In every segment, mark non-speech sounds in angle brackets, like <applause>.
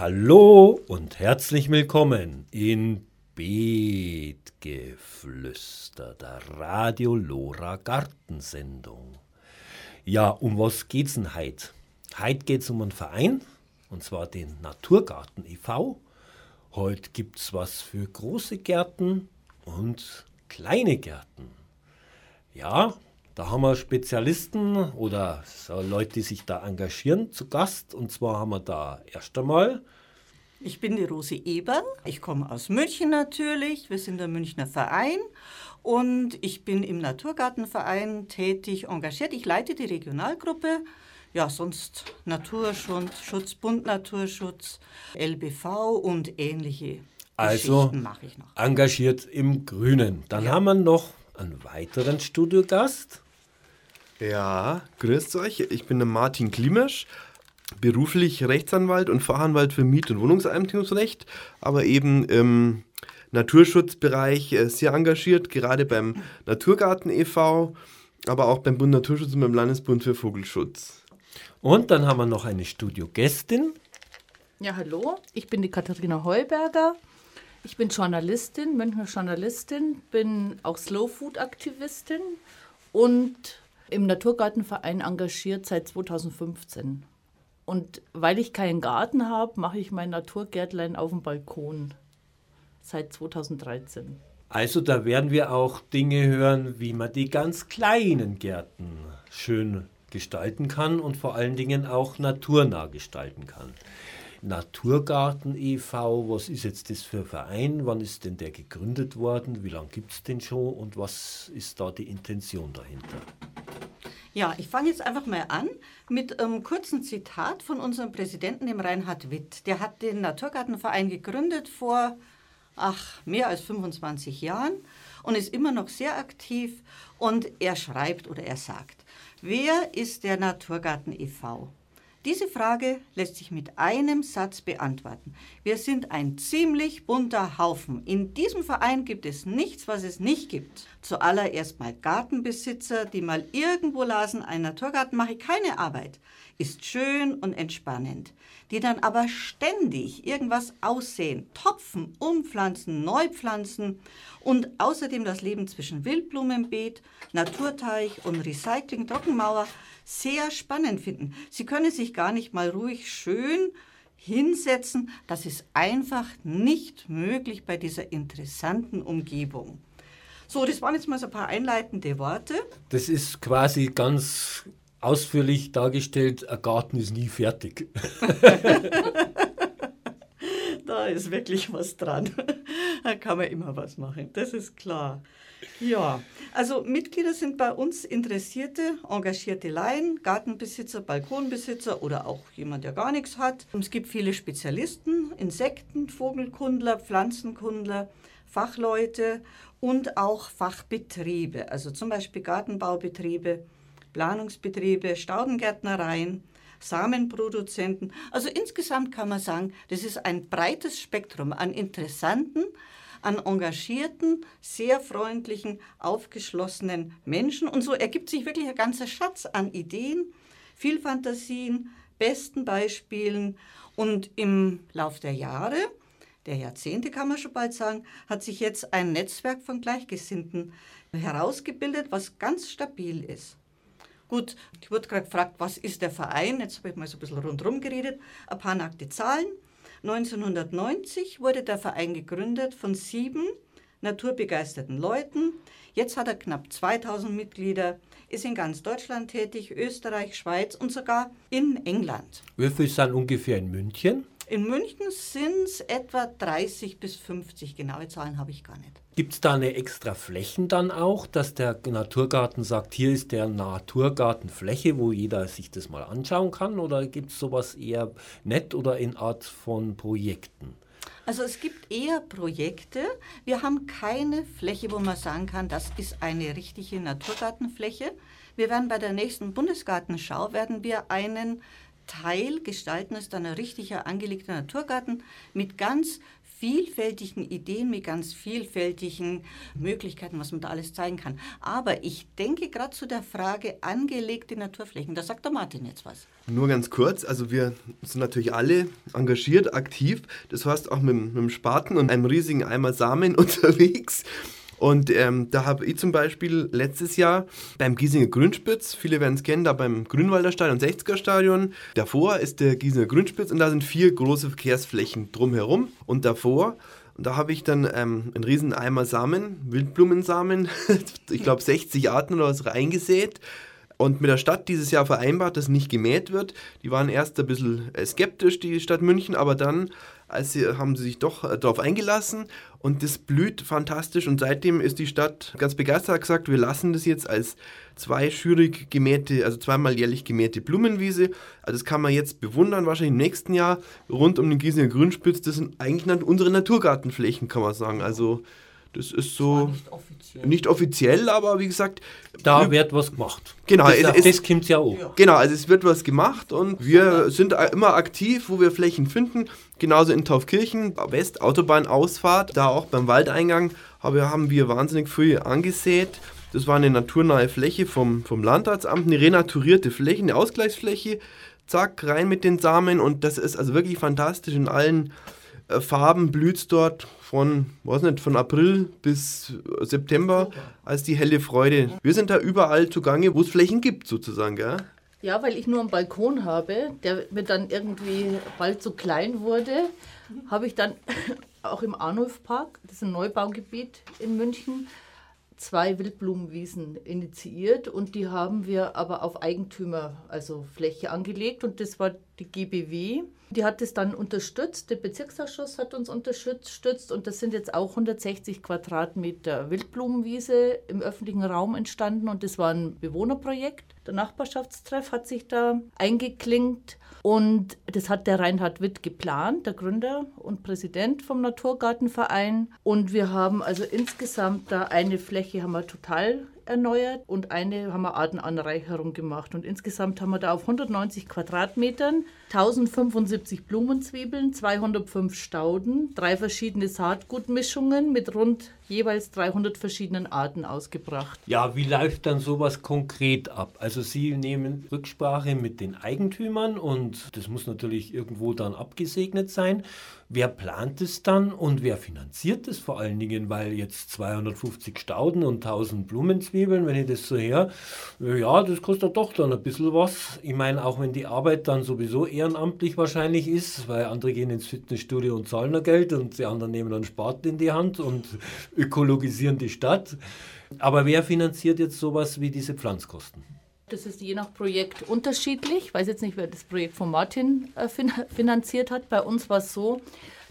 Hallo und herzlich willkommen in Beetgeflüster, der Radio Lora Gartensendung. Ja, um was geht's denn heute? Heute geht's um einen Verein, und zwar den Naturgarten e.V. Heute gibt's was für große Gärten und kleine Gärten. Ja, da haben wir Spezialisten oder so Leute, die sich da engagieren, zu Gast. Und zwar haben wir da erst einmal. Ich bin die Rosi Eberl. Ich komme aus München natürlich. Wir sind der Münchner Verein. Und ich bin im Naturgartenverein tätig, engagiert. Ich leite die Regionalgruppe. Ja, sonst Naturschutz, Bund Naturschutz, LBV und ähnliche also mache ich noch. Engagiert im Grünen. Dann ja. haben wir noch einen weiteren Studiogast. Ja, grüßt euch. Ich bin der Martin Klimesch, beruflich Rechtsanwalt und Fachanwalt für Miet- und Wohnungseigentumsrecht, aber eben im Naturschutzbereich äh, sehr engagiert, gerade beim Naturgarten e.V., aber auch beim Bund Naturschutz und beim Landesbund für Vogelschutz. Und dann haben wir noch eine Studiogästin. Ja, hallo, ich bin die Katharina Heuberger. Ich bin Journalistin, Münchner Journalistin, bin auch Slow Food Aktivistin und im Naturgartenverein engagiert seit 2015. Und weil ich keinen Garten habe, mache ich mein Naturgärtlein auf dem Balkon seit 2013. Also da werden wir auch Dinge hören, wie man die ganz kleinen Gärten schön gestalten kann und vor allen Dingen auch naturnah gestalten kann. Naturgarten e.V., was ist jetzt das für ein Verein? Wann ist denn der gegründet worden? Wie lange gibt es den schon und was ist da die Intention dahinter? Ja, ich fange jetzt einfach mal an mit einem kurzen Zitat von unserem Präsidenten, dem Reinhard Witt. Der hat den Naturgartenverein gegründet vor ach, mehr als 25 Jahren und ist immer noch sehr aktiv. Und er schreibt oder er sagt, wer ist der Naturgarten e.V.? Diese Frage lässt sich mit einem Satz beantworten. Wir sind ein ziemlich bunter Haufen. In diesem Verein gibt es nichts, was es nicht gibt. Zuallererst mal Gartenbesitzer, die mal irgendwo lasen, ein Naturgarten mache ich keine Arbeit. Ist schön und entspannend. Die dann aber ständig irgendwas aussehen, topfen, umpflanzen, neu pflanzen und außerdem das Leben zwischen Wildblumenbeet, Naturteich und Recycling-Trockenmauer sehr spannend finden. Sie können sich gar nicht mal ruhig schön hinsetzen. Das ist einfach nicht möglich bei dieser interessanten Umgebung. So, das waren jetzt mal so ein paar einleitende Worte. Das ist quasi ganz ausführlich dargestellt, ein Garten ist nie fertig. <laughs> da ist wirklich was dran. <laughs> Da kann man immer was machen, das ist klar. Ja, also Mitglieder sind bei uns interessierte, engagierte Laien, Gartenbesitzer, Balkonbesitzer oder auch jemand, der gar nichts hat. Es gibt viele Spezialisten, Insekten, Vogelkundler, Pflanzenkundler, Fachleute und auch Fachbetriebe, also zum Beispiel Gartenbaubetriebe, Planungsbetriebe, Staudengärtnereien, Samenproduzenten. Also insgesamt kann man sagen, das ist ein breites Spektrum an interessanten, an engagierten, sehr freundlichen, aufgeschlossenen Menschen. Und so ergibt sich wirklich ein ganzer Schatz an Ideen, viel Fantasien, besten Beispielen. Und im Lauf der Jahre, der Jahrzehnte kann man schon bald sagen, hat sich jetzt ein Netzwerk von Gleichgesinnten herausgebildet, was ganz stabil ist. Gut, ich wurde gerade gefragt, was ist der Verein? Jetzt habe ich mal so ein bisschen rundherum geredet. Ein paar nackte Zahlen. 1990 wurde der Verein gegründet von sieben naturbegeisterten Leuten. Jetzt hat er knapp 2000 Mitglieder, ist in ganz Deutschland tätig, Österreich, Schweiz und sogar in England. Wie viele sind ungefähr in München? In München sind es etwa 30 bis 50. Genaue Zahlen habe ich gar nicht. Gibt es da eine extra Flächen dann auch, dass der Naturgarten sagt, hier ist der Naturgartenfläche, wo jeder sich das mal anschauen kann? Oder gibt es sowas eher nett oder in Art von Projekten? Also es gibt eher Projekte. Wir haben keine Fläche, wo man sagen kann, das ist eine richtige Naturgartenfläche. Wir werden bei der nächsten Bundesgartenschau werden wir einen Teil gestalten ist dann ein richtiger angelegter Naturgarten mit ganz vielfältigen Ideen, mit ganz vielfältigen Möglichkeiten, was man da alles zeigen kann. Aber ich denke gerade zu der Frage angelegte Naturflächen. Da sagt der Martin jetzt was. Nur ganz kurz, also wir sind natürlich alle engagiert, aktiv. Das heißt auch mit, mit dem Spaten und einem riesigen Eimer Samen <laughs> unterwegs. Und ähm, da habe ich zum Beispiel letztes Jahr beim Giesinger Grünspitz, viele werden es kennen, da beim Grünwalder Stadion, 60er Stadion, davor ist der Giesinger Grünspitz und da sind vier große Verkehrsflächen drumherum. Und davor und da habe ich dann ähm, einen riesen Eimer Samen, Wildblumensamen, <laughs> ich glaube 60 Arten oder was reingesät und mit der Stadt dieses Jahr vereinbart, dass nicht gemäht wird. Die waren erst ein bisschen äh, skeptisch, die Stadt München, aber dann als sie, haben sie sich doch äh, darauf eingelassen und das blüht fantastisch und seitdem ist die Stadt ganz begeistert gesagt, wir lassen das jetzt als zweischürig gemähte, also zweimal jährlich gemähte Blumenwiese. Also das kann man jetzt bewundern, wahrscheinlich im nächsten Jahr rund um den Giesinger Grünspitz. Das sind eigentlich unsere Naturgartenflächen, kann man sagen. Also das ist so. Nicht offiziell. nicht offiziell. aber wie gesagt. Da wird was gemacht. Genau, das, es, das kommt ja auch. Genau, also es wird was gemacht und wir sind immer aktiv, wo wir Flächen finden. Genauso in Taufkirchen, West, Autobahnausfahrt, da auch beim Waldeingang haben wir wahnsinnig früh angesät. Das war eine naturnahe Fläche vom, vom Landratsamt, eine renaturierte Fläche, eine Ausgleichsfläche. Zack, rein mit den Samen und das ist also wirklich fantastisch in allen äh, Farben blüht es dort von, weiß nicht, von April bis September als die helle Freude. Wir sind da überall zugange, wo es Flächen gibt, sozusagen, gell? Ja, weil ich nur einen Balkon habe, der mir dann irgendwie bald zu klein wurde, habe ich dann <laughs> auch im Arnulfpark, das ist ein Neubaugebiet in München, zwei Wildblumenwiesen initiiert und die haben wir aber auf Eigentümer, also Fläche angelegt und das war die GBW. Die hat es dann unterstützt, der Bezirksausschuss hat uns unterstützt und das sind jetzt auch 160 Quadratmeter Wildblumenwiese im öffentlichen Raum entstanden und das war ein Bewohnerprojekt. Der Nachbarschaftstreff hat sich da eingeklinkt und das hat der Reinhard Witt geplant, der Gründer und Präsident vom Naturgartenverein. Und wir haben also insgesamt da eine Fläche haben wir total erneuert und eine haben wir Artenanreicherung gemacht. Und insgesamt haben wir da auf 190 Quadratmetern 1075 Blumenzwiebeln, 205 Stauden, drei verschiedene Saatgutmischungen mit rund jeweils 300 verschiedenen Arten ausgebracht. Ja, wie läuft dann sowas konkret ab? Also Sie nehmen Rücksprache mit den Eigentümern und das muss natürlich irgendwo dann abgesegnet sein. Wer plant es dann und wer finanziert es vor allen Dingen? Weil jetzt 250 Stauden und 1000 Blumenzwiebeln, wenn ich das so her, ja, das kostet doch dann ein bisschen was. Ich meine, auch wenn die Arbeit dann sowieso ehrenamtlich wahrscheinlich ist, weil andere gehen ins Fitnessstudio und zahlen noch Geld und die anderen nehmen dann Spaten in die Hand und <laughs> ökologisieren die Stadt. Aber wer finanziert jetzt sowas wie diese Pflanzkosten? Das ist je nach Projekt unterschiedlich. Ich weiß jetzt nicht, wer das Projekt von Martin äh, finanziert hat. Bei uns war es so,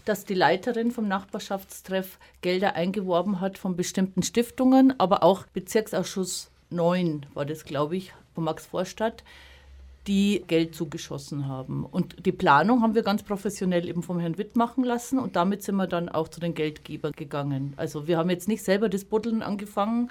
dass die Leiterin vom Nachbarschaftstreff Gelder eingeworben hat von bestimmten Stiftungen, aber auch Bezirksausschuss 9 war das, glaube ich, von Max Vorstadt, die Geld zugeschossen haben. Und die Planung haben wir ganz professionell eben vom Herrn Witt machen lassen und damit sind wir dann auch zu den Geldgebern gegangen. Also wir haben jetzt nicht selber das Buddeln angefangen,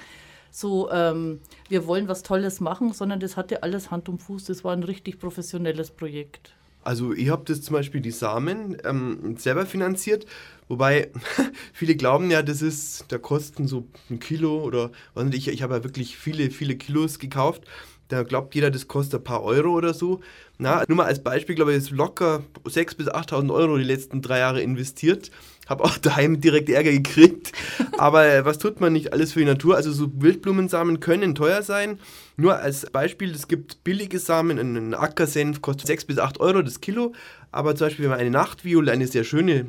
so, ähm, wir wollen was Tolles machen, sondern das hatte alles Hand und Fuß. Das war ein richtig professionelles Projekt. Also ich habe das zum Beispiel die Samen ähm, selber finanziert, wobei <laughs> viele glauben ja, das ist, der kosten so ein Kilo oder was nicht, ich, ich habe ja wirklich viele, viele Kilos gekauft. Da glaubt jeder, das kostet ein paar Euro oder so. Na, nur mal als Beispiel, glaube ich, ist locker 6.000 bis 8.000 Euro die letzten drei Jahre investiert. Habe auch <laughs> daheim direkt Ärger gekriegt. <laughs> Aber äh, was tut man nicht alles für die Natur? Also so Wildblumensamen können teuer sein. Nur als Beispiel, es gibt billige Samen, ein Ackersenf kostet 6 bis 8 Euro das Kilo. Aber zum Beispiel, wenn man eine Nachtviole, eine sehr schöne,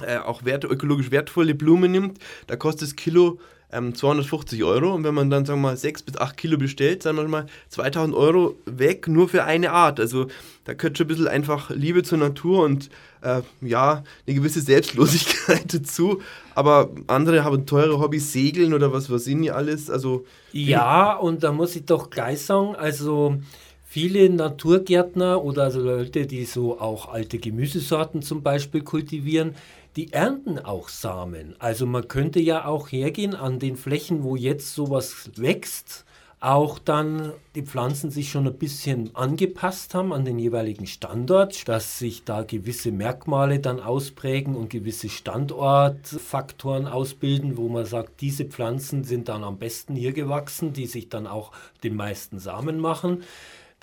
äh, auch wert, ökologisch wertvolle Blume nimmt, da kostet das Kilo ähm, 250 Euro. Und wenn man dann, sagen wir mal, 6 bis 8 Kilo bestellt, sagen wir mal 2000 Euro weg, nur für eine Art. Also da gehört schon ein bisschen einfach Liebe zur Natur und äh, ja, eine gewisse Selbstlosigkeit <laughs> dazu. Aber andere haben teure Hobbys, Segeln oder was weiß ich nicht alles. Also, ja, und da muss ich doch gleich sagen, also viele Naturgärtner oder also Leute, die so auch alte Gemüsesorten zum Beispiel kultivieren, die ernten auch Samen. Also man könnte ja auch hergehen an den Flächen, wo jetzt sowas wächst, auch dann die Pflanzen sich schon ein bisschen angepasst haben an den jeweiligen Standort, dass sich da gewisse Merkmale dann ausprägen und gewisse Standortfaktoren ausbilden, wo man sagt, diese Pflanzen sind dann am besten hier gewachsen, die sich dann auch den meisten Samen machen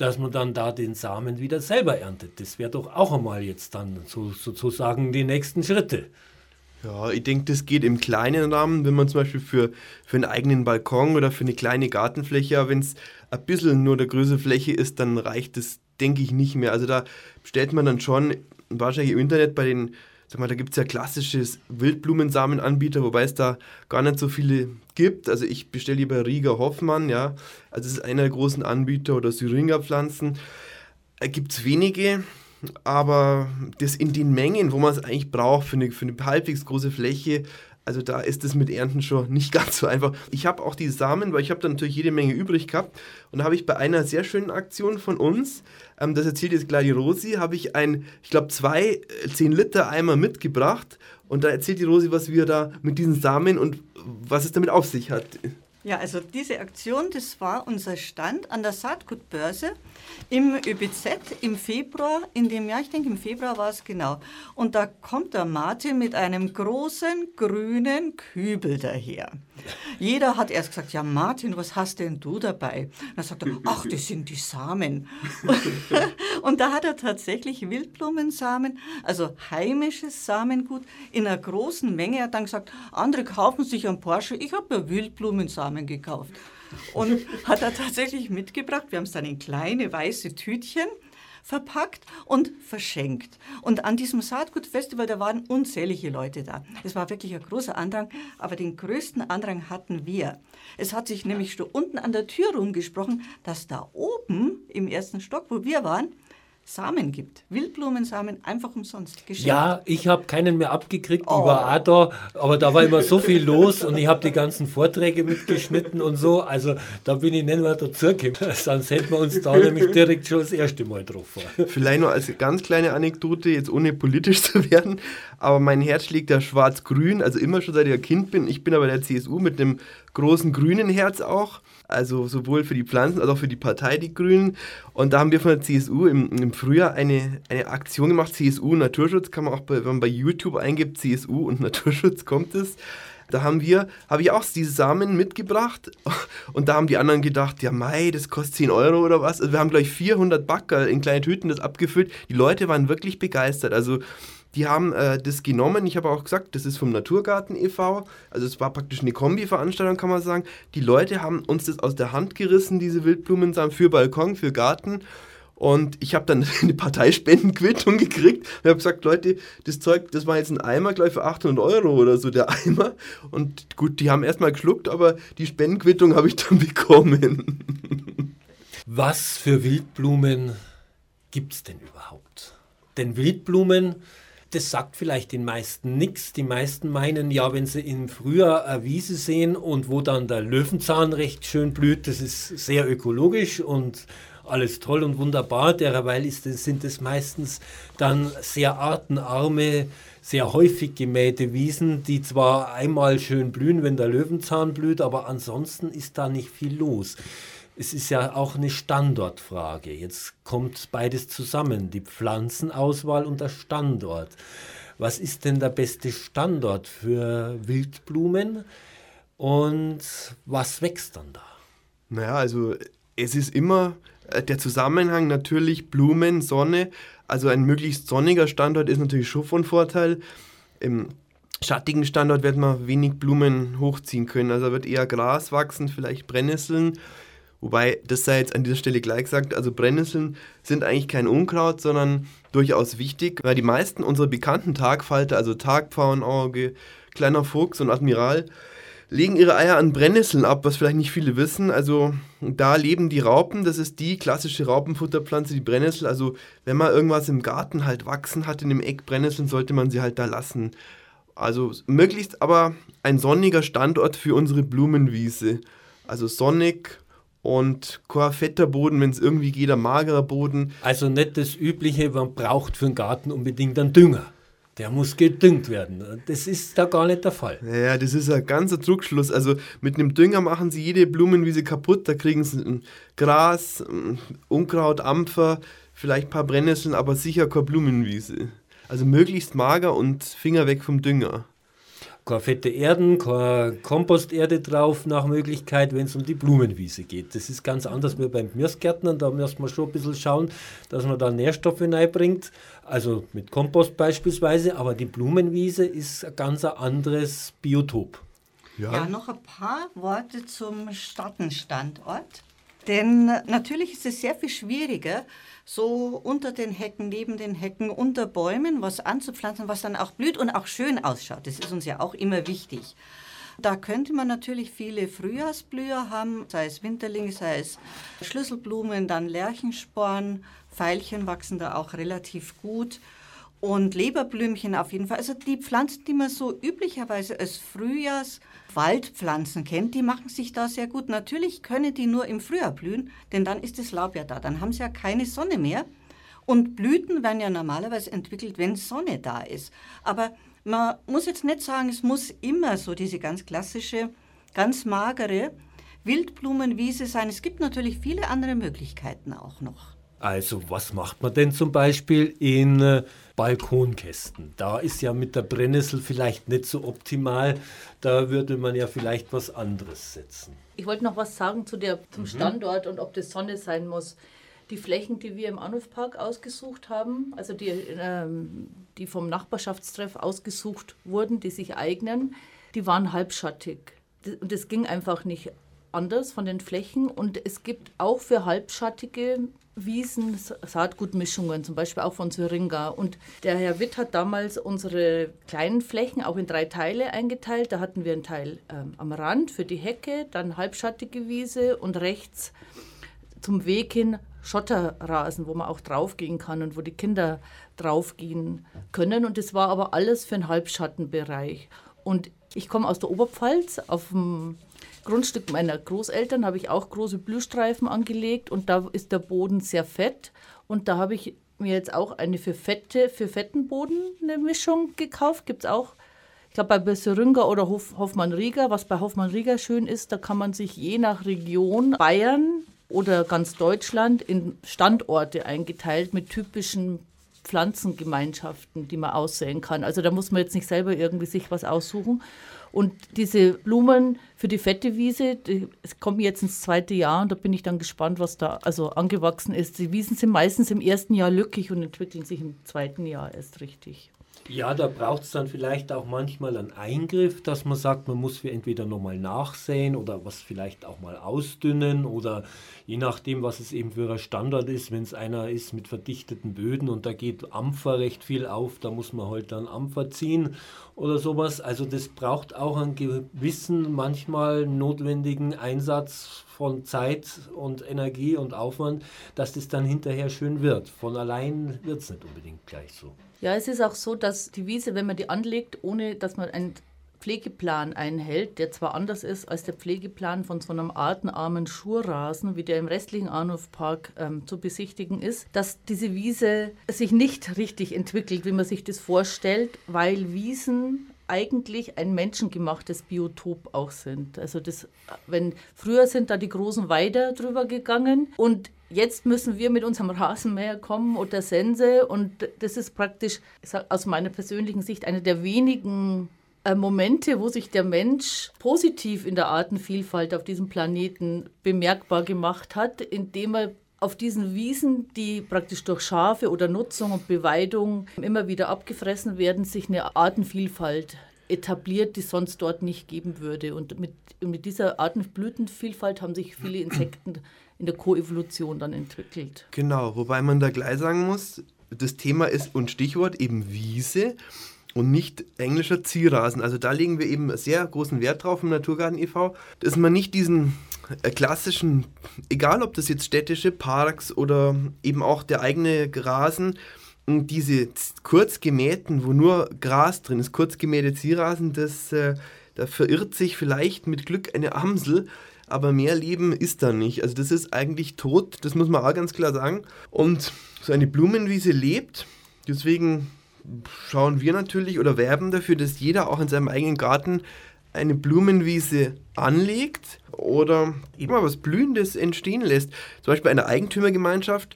dass man dann da den Samen wieder selber erntet. Das wäre doch auch einmal jetzt dann so, sozusagen die nächsten Schritte. Ja, ich denke, das geht im kleinen Rahmen, wenn man zum Beispiel für, für einen eigenen Balkon oder für eine kleine Gartenfläche, wenn es ein bisschen nur der größere Fläche ist, dann reicht das, denke ich, nicht mehr. Also da stellt man dann schon wahrscheinlich im Internet bei den, sag mal, da gibt es ja klassische Wildblumensamenanbieter, wobei es da gar nicht so viele gibt. Also ich bestelle lieber Rieger Hoffmann, ja. Also es ist einer der großen Anbieter oder Syringa-Pflanzen. Äh, gibt es wenige aber das in den Mengen, wo man es eigentlich braucht für eine, für eine halbwegs große Fläche, also da ist es mit Ernten schon nicht <laughs> ganz so einfach. Ich habe auch die Samen, weil ich habe da natürlich jede Menge übrig gehabt. Und da habe ich bei einer sehr schönen Aktion von uns, ähm, das erzählt jetzt gleich die Rosi, habe ich ein, ich glaube, zwei 10 äh, Liter Eimer mitgebracht. Und da erzählt die Rosi, was wir da mit diesen Samen und was es damit auf sich hat. Ja, also diese Aktion, das war unser Stand an der Saatgutbörse im ÖBZ im Februar, in dem Jahr, ich denke im Februar war es genau. Und da kommt der Martin mit einem großen grünen Kübel daher. Jeder hat erst gesagt, ja Martin, was hast denn du dabei? Und dann sagt er, ach, das sind die Samen. <laughs> und da hat er tatsächlich Wildblumensamen, also heimisches Samengut in einer großen Menge. Er hat dann gesagt, andere kaufen sich einen Porsche, ich habe ja Wildblumensamen gekauft. Und hat er tatsächlich mitgebracht. Wir haben es dann in kleine weiße Tütchen verpackt und verschenkt. Und an diesem Saatgutfestival, da waren unzählige Leute da. Es war wirklich ein großer Andrang, aber den größten Andrang hatten wir. Es hat sich nämlich schon unten an der Tür rumgesprochen, dass da oben im ersten Stock, wo wir waren, Samen gibt. Wildblumensamen einfach umsonst geschenkt. Ja, ich habe keinen mehr abgekriegt. Oh. Ich war auch da, aber da war immer so viel los und ich habe die ganzen Vorträge mitgeschnitten und so. Also da bin ich nicht mehr dazugekommen. <laughs> Sonst hätten wir uns da nämlich direkt schon das erste Mal getroffen. Vielleicht nur als ganz kleine Anekdote, jetzt ohne politisch <laughs> zu werden, aber mein Herz schlägt ja schwarz-grün, also immer schon seit ich ein Kind bin. Ich bin aber der CSU mit einem großen grünen Herz auch also sowohl für die Pflanzen als auch für die Partei, die Grünen. Und da haben wir von der CSU im, im Frühjahr eine, eine Aktion gemacht, CSU Naturschutz, kann man auch, bei, wenn man bei YouTube eingibt, CSU und <laughs> Naturschutz kommt es. Da haben wir, habe ich auch diese Samen mitgebracht <laughs> und da haben die anderen gedacht, ja mei, das kostet 10 Euro oder was. Also wir haben gleich 400 Backer in kleine Tüten das abgefüllt. Die Leute waren wirklich begeistert. Also die haben äh, das genommen. Ich habe auch gesagt, das ist vom Naturgarten e.V. Also es war praktisch eine Kombi-Veranstaltung, kann man sagen. Die Leute haben uns das aus der Hand gerissen, diese Wildblumensamen für Balkon, für Garten. Und ich habe dann <laughs> eine Parteispendenquittung gekriegt. Ich habe gesagt, Leute, das Zeug, das war jetzt ein Eimer, gleich für 800 Euro oder so, der Eimer. Und gut, die haben erstmal geschluckt, aber die Spendenquittung habe ich dann <laughs> bekommen. Was für Wildblumen gibt es denn überhaupt? Denn Wildblumen das sagt vielleicht den meisten nichts. Die meisten meinen, ja, wenn sie im Frühjahr eine Wiese sehen und wo dann der Löwenzahn recht schön blüht, das ist sehr ökologisch und alles toll und wunderbar. Derweil ist, sind es meistens dann sehr artenarme, sehr häufig gemähte Wiesen, die zwar einmal schön blühen, wenn der Löwenzahn blüht, aber ansonsten ist da nicht viel los es ist ja auch eine Standortfrage. Jetzt kommt beides zusammen, die Pflanzenauswahl und der Standort. Was ist denn der beste Standort für Wildblumen und was wächst dann da? Naja, also es ist immer äh, der Zusammenhang natürlich Blumen, Sonne. Also ein möglichst sonniger Standort ist natürlich schon von Vorteil. Im schattigen Standort wird man wenig Blumen hochziehen können. Also wird eher Gras wachsen, vielleicht Brennnesseln. Wobei, das sei jetzt an dieser Stelle gleich gesagt, also Brennnesseln sind eigentlich kein Unkraut, sondern durchaus wichtig, weil die meisten unserer bekannten Tagfalter, also Tagpfauenauge, kleiner Fuchs und Admiral, legen ihre Eier an Brennnesseln ab, was vielleicht nicht viele wissen. Also da leben die Raupen, das ist die klassische Raupenfutterpflanze, die Brennnessel. Also wenn man irgendwas im Garten halt wachsen hat in dem Eck Brennnesseln, sollte man sie halt da lassen. Also möglichst aber ein sonniger Standort für unsere Blumenwiese. Also sonnig, und kein fetter Boden, wenn es irgendwie geht, ein magerer Boden. Also nicht das Übliche, man braucht für einen Garten unbedingt einen Dünger. Der muss gedüngt werden. Das ist da gar nicht der Fall. Ja, das ist ein ganzer Druckschluss. Also mit einem Dünger machen sie jede Blumenwiese kaputt. Da kriegen sie Gras, Unkraut, Ampfer, vielleicht ein paar Brennnesseln, aber sicher keine Blumenwiese. Also möglichst mager und Finger weg vom Dünger keine fette Erden, keine Komposterde drauf nach Möglichkeit, wenn es um die Blumenwiese geht. Das ist ganz anders wie beim Gemüsegärtner. Da muss man schon ein bisschen schauen, dass man da Nährstoffe reinbringt, also mit Kompost beispielsweise. Aber die Blumenwiese ist ein ganz anderes Biotop. Ja. ja, noch ein paar Worte zum Stadtenstandort. Denn natürlich ist es sehr viel schwieriger, so unter den Hecken, neben den Hecken, unter Bäumen was anzupflanzen, was dann auch blüht und auch schön ausschaut. Das ist uns ja auch immer wichtig. Da könnte man natürlich viele Frühjahrsblüher haben, sei es Winterlinge, sei es Schlüsselblumen, dann Lerchensporn, Veilchen wachsen da auch relativ gut und Leberblümchen auf jeden Fall. Also die Pflanzen, die man so üblicherweise als Frühjahrswaldpflanzen kennt, die machen sich da sehr gut. Natürlich können die nur im Frühjahr blühen, denn dann ist das Laub ja da. Dann haben sie ja keine Sonne mehr. Und Blüten werden ja normalerweise entwickelt, wenn Sonne da ist. Aber man muss jetzt nicht sagen, es muss immer so diese ganz klassische, ganz magere Wildblumenwiese sein. Es gibt natürlich viele andere Möglichkeiten auch noch. Also was macht man denn zum Beispiel in äh, Balkonkästen? Da ist ja mit der Brennnessel vielleicht nicht so optimal. Da würde man ja vielleicht was anderes setzen. Ich wollte noch was sagen zu der, zum mhm. Standort und ob das Sonne sein muss. Die Flächen, die wir im Anrufpark ausgesucht haben, also die, ähm, die vom Nachbarschaftstreff ausgesucht wurden, die sich eignen, die waren halbschattig. Und das ging einfach nicht anders von den Flächen. Und es gibt auch für halbschattige Wiesen Saatgutmischungen, zum Beispiel auch von Syringa. Und der Herr Witt hat damals unsere kleinen Flächen auch in drei Teile eingeteilt. Da hatten wir einen Teil ähm, am Rand für die Hecke, dann halbschattige Wiese und rechts zum Weg hin Schotterrasen, wo man auch draufgehen kann und wo die Kinder draufgehen können. Und das war aber alles für einen Halbschattenbereich. Und ich komme aus der Oberpfalz auf dem Grundstück meiner Großeltern habe ich auch große Blühstreifen angelegt und da ist der Boden sehr fett. Und da habe ich mir jetzt auch eine für fette, für fetten Boden eine Mischung gekauft. Gibt es auch, ich glaube bei Syringa oder Hof, Hoffmann-Rieger. Was bei Hoffmann-Rieger schön ist, da kann man sich je nach Region Bayern oder ganz Deutschland in Standorte eingeteilt mit typischen Pflanzengemeinschaften, die man aussehen kann. Also da muss man jetzt nicht selber irgendwie sich was aussuchen. Und diese Blumen für die fette Wiese, die, es kommen jetzt ins zweite Jahr und da bin ich dann gespannt, was da also angewachsen ist. Die Wiesen sind meistens im ersten Jahr lückig und entwickeln sich im zweiten Jahr erst richtig. Ja, da braucht es dann vielleicht auch manchmal einen Eingriff, dass man sagt, man muss entweder nochmal nachsäen oder was vielleicht auch mal ausdünnen oder je nachdem, was es eben für ein Standard ist, wenn es einer ist mit verdichteten Böden und da geht Ampfer recht viel auf, da muss man halt dann Ampfer ziehen oder sowas. Also das braucht auch einen gewissen, manchmal notwendigen Einsatz von Zeit und Energie und Aufwand, dass das dann hinterher schön wird. Von allein wird es nicht unbedingt gleich so. Ja, es ist auch so, dass die Wiese, wenn man die anlegt, ohne dass man einen Pflegeplan einhält, der zwar anders ist als der Pflegeplan von so einem artenarmen Schurrasen, wie der im restlichen Arnulfpark ähm, zu besichtigen ist, dass diese Wiese sich nicht richtig entwickelt, wie man sich das vorstellt, weil Wiesen eigentlich ein menschengemachtes Biotop auch sind. Also das, wenn früher sind da die großen Weider drüber gegangen und jetzt müssen wir mit unserem Rasenmäher kommen oder Sense und das ist praktisch aus meiner persönlichen Sicht eine der wenigen äh, Momente, wo sich der Mensch positiv in der Artenvielfalt auf diesem Planeten bemerkbar gemacht hat, indem er auf diesen Wiesen, die praktisch durch Schafe oder Nutzung und Beweidung immer wieder abgefressen werden, sich eine Artenvielfalt etabliert, die sonst dort nicht geben würde. Und mit, mit dieser Artenblütenvielfalt haben sich viele Insekten in der Koevolution dann entwickelt. Genau, wobei man da gleich sagen muss, das Thema ist und Stichwort eben Wiese und nicht englischer Zierrasen. Also da legen wir eben sehr großen Wert drauf im Naturgarten e.V., dass man nicht diesen äh, klassischen, egal ob das jetzt städtische Parks oder eben auch der eigene Rasen, diese kurz gemähten, wo nur Gras drin ist, kurz gemähte Zierrasen, das, äh, da verirrt sich vielleicht mit Glück eine Amsel aber mehr Leben ist da nicht. Also das ist eigentlich tot, das muss man auch ganz klar sagen. Und so eine Blumenwiese lebt, deswegen schauen wir natürlich oder werben dafür, dass jeder auch in seinem eigenen Garten eine Blumenwiese anlegt oder immer was Blühendes entstehen lässt. Zum Beispiel eine Eigentümergemeinschaft,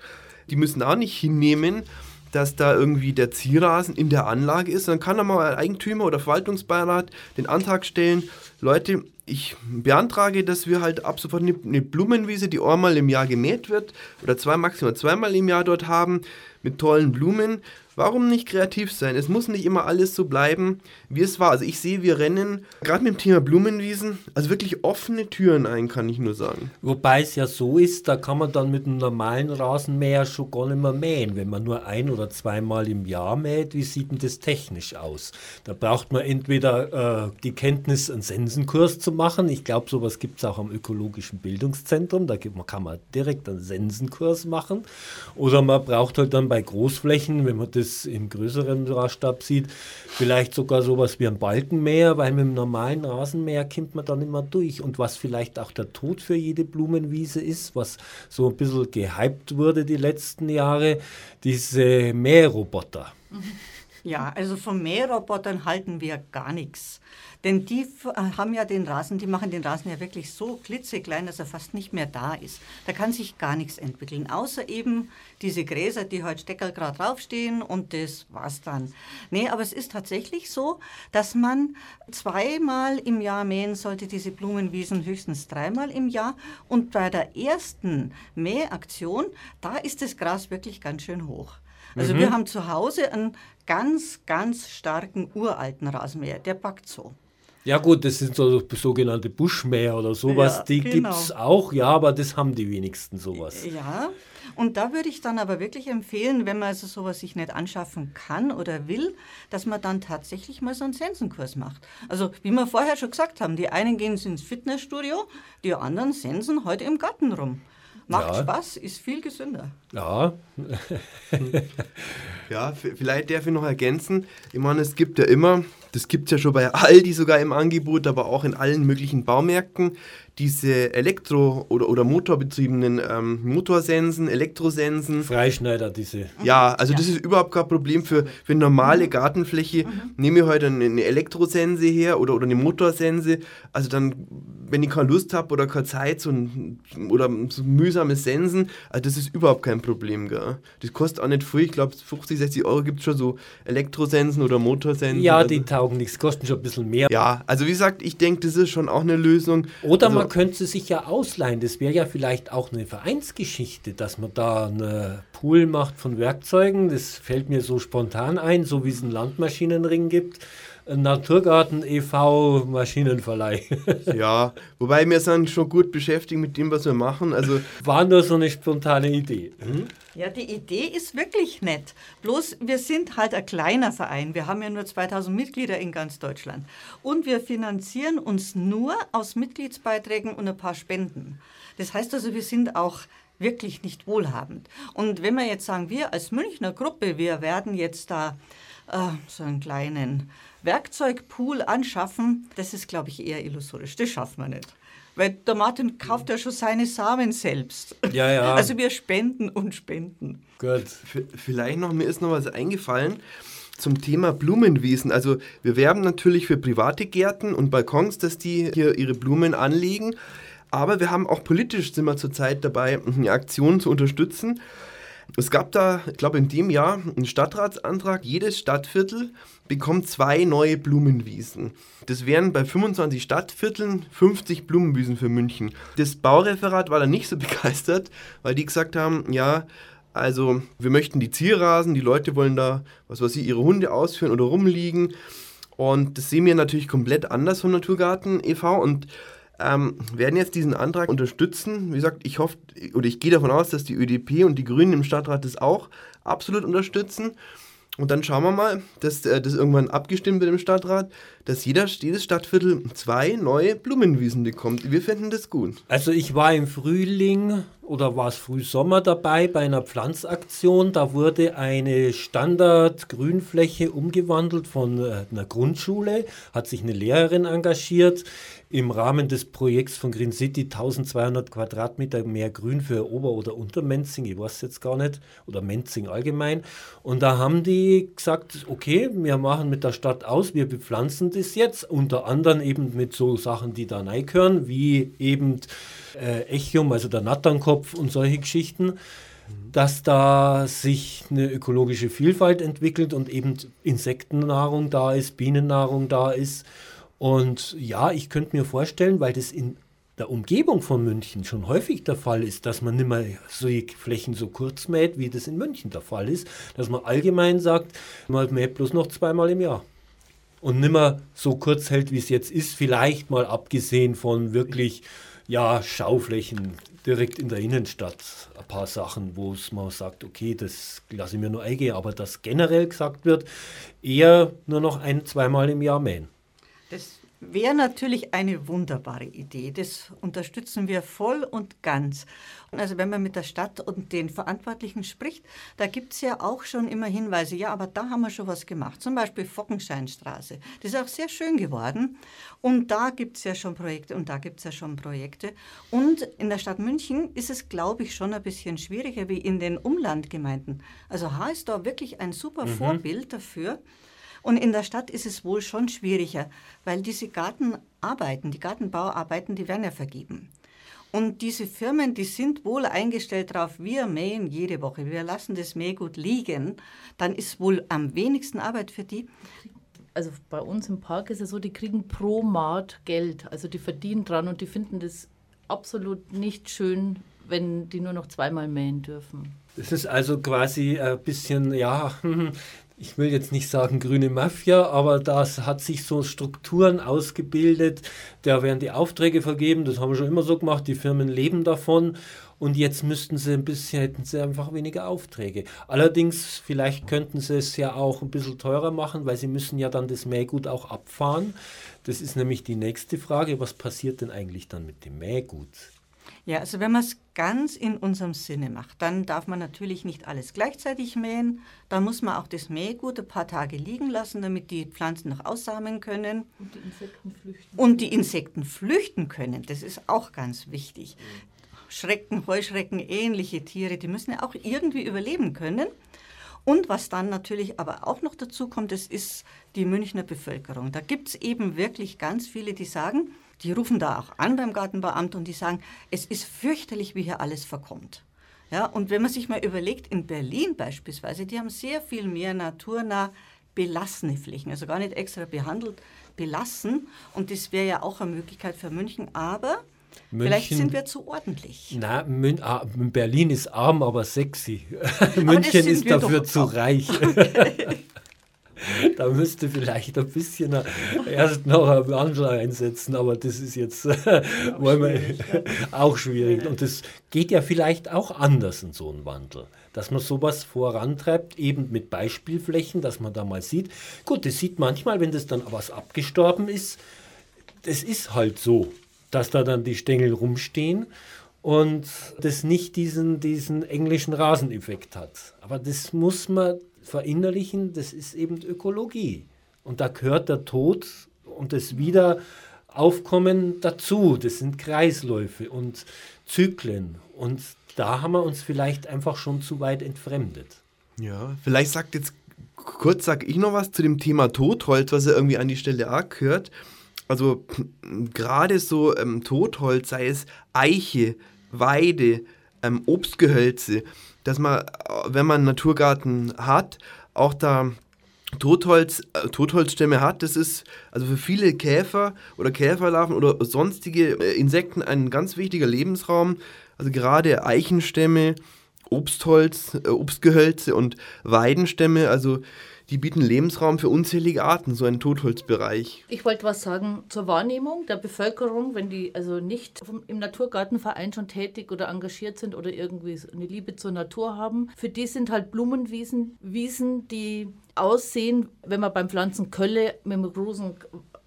die müssen auch nicht hinnehmen, dass da irgendwie der Zierrasen in der Anlage ist. Dann kann da mal ein Eigentümer oder Verwaltungsbeirat den Antrag stellen, Leute, ich beantrage, dass wir halt ab sofort eine, Blumenwiese, die einmal im Jahr gemäht wird oder zwei, maximal zweimal im Jahr dort haben, mit tollen Blumen. Warum nicht kreativ sein? Es muss nicht immer alles so bleiben, wie es war. Also ich sehe, wir rennen gerade mit dem Thema Blumenwiesen, also wirklich offene Türen ein, kann ich nur sagen. Wobei es ja so ist, da kann man dann mit einem normalen Rasenmäher schon gar nicht mehr mähen. Wenn man nur ein oder zweimal im Jahr mäht, wie sieht denn das technisch aus? Da braucht man entweder äh, die Kenntnis, einen Sensenkurs zu machen. Ich glaube, sowas gibt es auch am ökologischen Bildungszentrum. Da kann man direkt einen Sensenkurs machen. Oder man braucht halt dann bei Großflächen, wenn man das im größeren Maßstab sieht, vielleicht sogar sowas wie ein Balkenmäher, weil mit dem normalen Rasenmäher kommt man dann immer durch. Und was vielleicht auch der Tod für jede Blumenwiese ist, was so ein bisschen gehypt wurde die letzten Jahre, diese Mähroboter. <laughs> Ja, also von Mährobotern halten wir gar nichts. Denn die äh, haben ja den Rasen, die machen den Rasen ja wirklich so klitzeklein, dass er fast nicht mehr da ist. Da kann sich gar nichts entwickeln, außer eben diese Gräser, die heute Steckerl gerade draufstehen und das war's dann. Nee, aber es ist tatsächlich so, dass man zweimal im Jahr mähen sollte, diese Blumenwiesen höchstens dreimal im Jahr. Und bei der ersten Mähaktion, da ist das Gras wirklich ganz schön hoch. Also mhm. wir haben zu Hause einen ganz, ganz starken uralten Rasenmäher, der packt so. Ja gut, das sind so sogenannte Buschmäher oder sowas, ja, die genau. gibt es auch, ja, aber das haben die wenigsten sowas. Ja, und da würde ich dann aber wirklich empfehlen, wenn man also sowas sich nicht anschaffen kann oder will, dass man dann tatsächlich mal so einen Sensenkurs macht. Also wie wir vorher schon gesagt haben, die einen gehen ins Fitnessstudio, die anderen sensen heute im Garten rum. Macht ja. Spaß, ist viel gesünder. Ja. <laughs> ja, vielleicht darf ich noch ergänzen. Ich meine, es gibt ja immer, das gibt es ja schon bei Aldi sogar im Angebot, aber auch in allen möglichen Baumärkten, diese elektro- oder, oder motorbetriebenen ähm, Motorsensen, Elektrosensen. Freischneider, diese. Ja, also ja. das ist überhaupt kein Problem für, für eine normale mhm. Gartenfläche. Mhm. Nehme ich heute eine Elektrosense her oder, oder eine Motorsense, also dann, wenn ich keine Lust habe oder keine Zeit so ein, oder so mühsames Sensen, also das ist überhaupt kein Problem. Gell? Das kostet auch nicht viel, ich glaube 50, 60 Euro gibt es schon so Elektrosensen oder Motorsensen. Ja, also. Die taugen nichts, kosten schon ein bisschen mehr. Ja, also wie gesagt, ich denke, das ist schon auch eine Lösung. Oder also, man könnte sie sich ja ausleihen. Das wäre ja vielleicht auch eine Vereinsgeschichte, dass man da eine Pool macht von Werkzeugen. Das fällt mir so spontan ein, so wie es einen Landmaschinenring gibt. Ein Naturgarten e.V. Maschinenverleih. <laughs> ja, wobei wir sind schon gut beschäftigt mit dem, was wir machen. Also War nur so eine spontane Idee. Hm? Ja, die Idee ist wirklich nett. Bloß wir sind halt ein kleiner Verein. Wir haben ja nur 2000 Mitglieder in ganz Deutschland. Und wir finanzieren uns nur aus Mitgliedsbeiträgen und ein paar Spenden. Das heißt also, wir sind auch wirklich nicht wohlhabend. Und wenn wir jetzt sagen, wir als Münchner Gruppe, wir werden jetzt da äh, so einen kleinen Werkzeugpool anschaffen, das ist, glaube ich, eher illusorisch. Das schaffen wir nicht. Weil der Martin kauft ja schon seine Samen selbst. Ja, ja. <laughs> Also wir spenden und spenden. Gut. Vielleicht noch, mir ist noch was eingefallen zum Thema Blumenwiesen. Also wir werben natürlich für private Gärten und Balkons, dass die hier ihre Blumen anlegen. Aber wir haben auch politisch sind wir zurzeit dabei, eine Aktion zu unterstützen. Es gab da, ich glaube, in dem Jahr einen Stadtratsantrag. Jedes Stadtviertel bekommt zwei neue Blumenwiesen. Das wären bei 25 Stadtvierteln 50 Blumenwiesen für München. Das Baureferat war da nicht so <laughs> begeistert, weil die gesagt haben, ja, also wir möchten die Zierrasen, die Leute wollen da, was weiß ich, ihre Hunde ausführen oder rumliegen. Und das sehen wir natürlich komplett anders vom Naturgarten e.V. und ähm, werden jetzt diesen Antrag unterstützen. Wie gesagt, ich hoffe oder ich gehe davon aus, dass die ÖDP und die Grünen im Stadtrat das auch absolut unterstützen. Und dann schauen wir mal, dass äh, das irgendwann abgestimmt wird im Stadtrat, dass jeder, jedes Stadtviertel zwei neue Blumenwiesen bekommt. Wir finden das gut. Also ich war im Frühling oder war es Frühsommer dabei bei einer Pflanzaktion. Da wurde eine Standard-Grünfläche umgewandelt von äh, einer Grundschule, hat sich eine Lehrerin engagiert im Rahmen des Projekts von Green City 1200 Quadratmeter mehr Grün für Ober- oder Untermenzing, ich weiß jetzt gar nicht, oder Menzing allgemein. Und da haben die gesagt, okay, wir machen mit der Stadt aus, wir bepflanzen das jetzt, unter anderem eben mit so Sachen, die da reingehören, wie eben äh, Echium, also der Natternkopf und solche Geschichten dass da sich eine ökologische Vielfalt entwickelt und eben Insektennahrung da ist, Bienennahrung da ist und ja, ich könnte mir vorstellen, weil das in der Umgebung von München schon häufig der Fall ist, dass man nicht mehr solche Flächen so kurz mäht, wie das in München der Fall ist, dass man allgemein sagt, man mäht bloß noch zweimal im Jahr. Und nicht mehr so kurz hält, wie es jetzt ist, vielleicht mal abgesehen von wirklich ja, Schauflächen direkt in der Innenstadt. Ein paar Sachen, wo es man sagt, okay, das lasse ich mir nur eingehen, aber dass generell gesagt wird, eher nur noch ein, zweimal im Jahr mähen. Das wäre natürlich eine wunderbare Idee. Das unterstützen wir voll und ganz. Also wenn man mit der Stadt und den Verantwortlichen spricht, da gibt es ja auch schon immer Hinweise, ja, aber da haben wir schon was gemacht. Zum Beispiel Fockenscheinstraße. Das ist auch sehr schön geworden. Und da gibt es ja schon Projekte und da gibt es ja schon Projekte. Und in der Stadt München ist es, glaube ich, schon ein bisschen schwieriger wie in den Umlandgemeinden. Also H ist da wirklich ein super mhm. Vorbild dafür. Und in der Stadt ist es wohl schon schwieriger, weil diese Gartenarbeiten, die Gartenbauarbeiten, die werden ja vergeben. Und diese Firmen, die sind wohl eingestellt darauf, wir mähen jede Woche, wir lassen das Mähgut liegen, dann ist wohl am wenigsten Arbeit für die. Also bei uns im Park ist es so, die kriegen pro Maat Geld, also die verdienen dran und die finden das absolut nicht schön, wenn die nur noch zweimal mähen dürfen. Das ist also quasi ein bisschen, ja, <laughs> ich will jetzt nicht sagen grüne Mafia, aber das hat sich so Strukturen ausgebildet, da werden die Aufträge vergeben, das haben wir schon immer so gemacht, die Firmen leben davon und jetzt müssten sie ein bisschen, hätten sie einfach weniger Aufträge. Allerdings, vielleicht könnten sie es ja auch ein bisschen teurer machen, weil sie müssen ja dann das Mähgut auch abfahren. Das ist nämlich die nächste Frage, was passiert denn eigentlich dann mit dem Mähgut? Ja, also wenn man es ganz in unserem Sinne macht, dann darf man natürlich nicht alles gleichzeitig mähen. Dann muss man auch das Mähgut ein paar Tage liegen lassen, damit die Pflanzen noch aussamen können. Und die Insekten flüchten. Und die Insekten flüchten können. Das ist auch ganz wichtig. Schrecken, Heuschrecken, ähnliche Tiere, die müssen ja auch irgendwie überleben können. Und was dann natürlich aber auch noch dazu kommt, das ist die Münchner Bevölkerung. Da gibt es eben wirklich ganz viele, die sagen, die rufen da auch an beim Gartenbauamt und die sagen, es ist fürchterlich, wie hier alles verkommt. Ja, und wenn man sich mal überlegt, in Berlin beispielsweise, die haben sehr viel mehr naturnah belassene Flächen, also gar nicht extra behandelt, belassen. Und das wäre ja auch eine Möglichkeit für München. Aber München, Vielleicht sind wir zu ordentlich. Na, Mün ah, Berlin ist arm, aber sexy. <laughs> München ist dafür zu reich. Okay. <laughs> <laughs> da müsste vielleicht ein bisschen erst noch ein Wandel einsetzen, aber das ist jetzt <laughs> auch, schwierig, ja. auch schwierig. Und das geht ja vielleicht auch anders in so einem Wandel, dass man sowas vorantreibt, eben mit Beispielflächen, dass man da mal sieht. Gut, das sieht manchmal, wenn das dann was abgestorben ist, das ist halt so, dass da dann die Stängel rumstehen und das nicht diesen, diesen englischen Raseneffekt hat. Aber das muss man verinnerlichen, das ist eben Ökologie. Und da gehört der Tod und das Wiederaufkommen dazu. Das sind Kreisläufe und Zyklen. Und da haben wir uns vielleicht einfach schon zu weit entfremdet. Ja, vielleicht sagt jetzt kurz sag ich noch was zu dem Thema Totholz, was ja irgendwie an die Stelle auch gehört. Also gerade so ähm, Totholz, sei es Eiche, Weide, ähm, Obstgehölze, dass man, wenn man einen Naturgarten hat, auch da Totholz, äh, Totholzstämme hat, das ist also für viele Käfer oder Käferlarven oder sonstige äh, Insekten ein ganz wichtiger Lebensraum. Also gerade Eichenstämme, Obstholz, äh, Obstgehölze und Weidenstämme, also die bieten Lebensraum für unzählige Arten, so ein Totholzbereich. Ich wollte was sagen zur Wahrnehmung der Bevölkerung, wenn die also nicht im Naturgartenverein schon tätig oder engagiert sind oder irgendwie eine Liebe zur Natur haben. Für die sind halt Blumenwiesen Wiesen, die aussehen, wenn man beim Pflanzen Kölle mit dem großen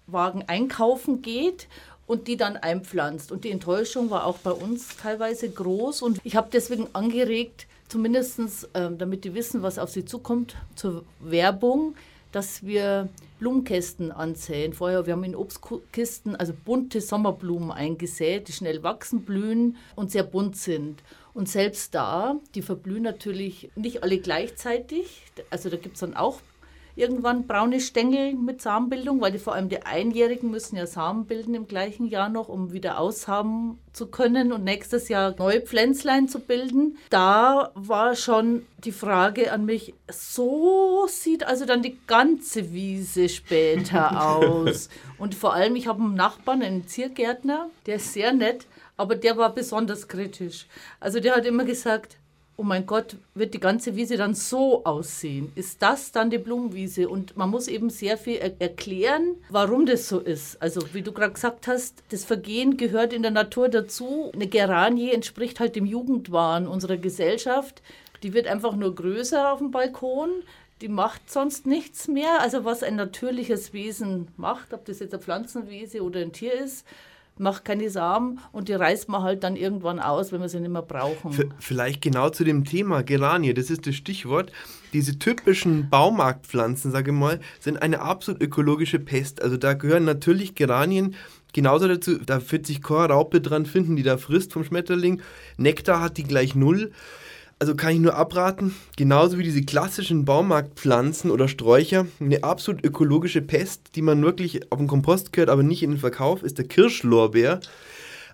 Wagen einkaufen geht und die dann einpflanzt. Und die Enttäuschung war auch bei uns teilweise groß. Und ich habe deswegen angeregt, zumindest ähm, damit die wissen, was auf sie zukommt, zur Werbung, dass wir Blumenkästen ansäen. Vorher, wir haben in Obstkisten also bunte Sommerblumen eingesät, die schnell wachsen, blühen und sehr bunt sind. Und selbst da, die verblühen natürlich nicht alle gleichzeitig. Also da gibt es dann auch irgendwann braune Stängel mit Samenbildung, weil die vor allem die Einjährigen müssen ja Samen bilden im gleichen Jahr noch, um wieder aushaben zu können und nächstes Jahr neue Pflänzlein zu bilden. Da war schon die Frage an mich, so sieht also dann die ganze Wiese später <laughs> aus. Und vor allem, ich habe einen Nachbarn, einen Ziergärtner, der ist sehr nett, aber der war besonders kritisch. Also der hat immer gesagt, oh mein Gott, wird die ganze Wiese dann so aussehen? Ist das dann die Blumenwiese? Und man muss eben sehr viel er erklären, warum das so ist. Also wie du gerade gesagt hast, das Vergehen gehört in der Natur dazu. Eine Geranie entspricht halt dem Jugendwahn unserer Gesellschaft. Die wird einfach nur größer auf dem Balkon. Die macht sonst nichts mehr. Also was ein natürliches Wesen macht, ob das jetzt eine Pflanzenwiese oder ein Tier ist, macht keine Samen und die reißt man halt dann irgendwann aus, wenn wir sie nicht mehr brauchen. Vielleicht genau zu dem Thema Geranie, das ist das Stichwort. Diese typischen Baumarktpflanzen, sage ich mal, sind eine absolut ökologische Pest. Also da gehören natürlich Geranien genauso dazu. Da wird sich keine Raupe dran finden, die da frisst vom Schmetterling. Nektar hat die gleich null also kann ich nur abraten, genauso wie diese klassischen Baumarktpflanzen oder Sträucher, eine absolut ökologische Pest, die man wirklich auf den Kompost gehört, aber nicht in den Verkauf, ist der Kirschlorbeer.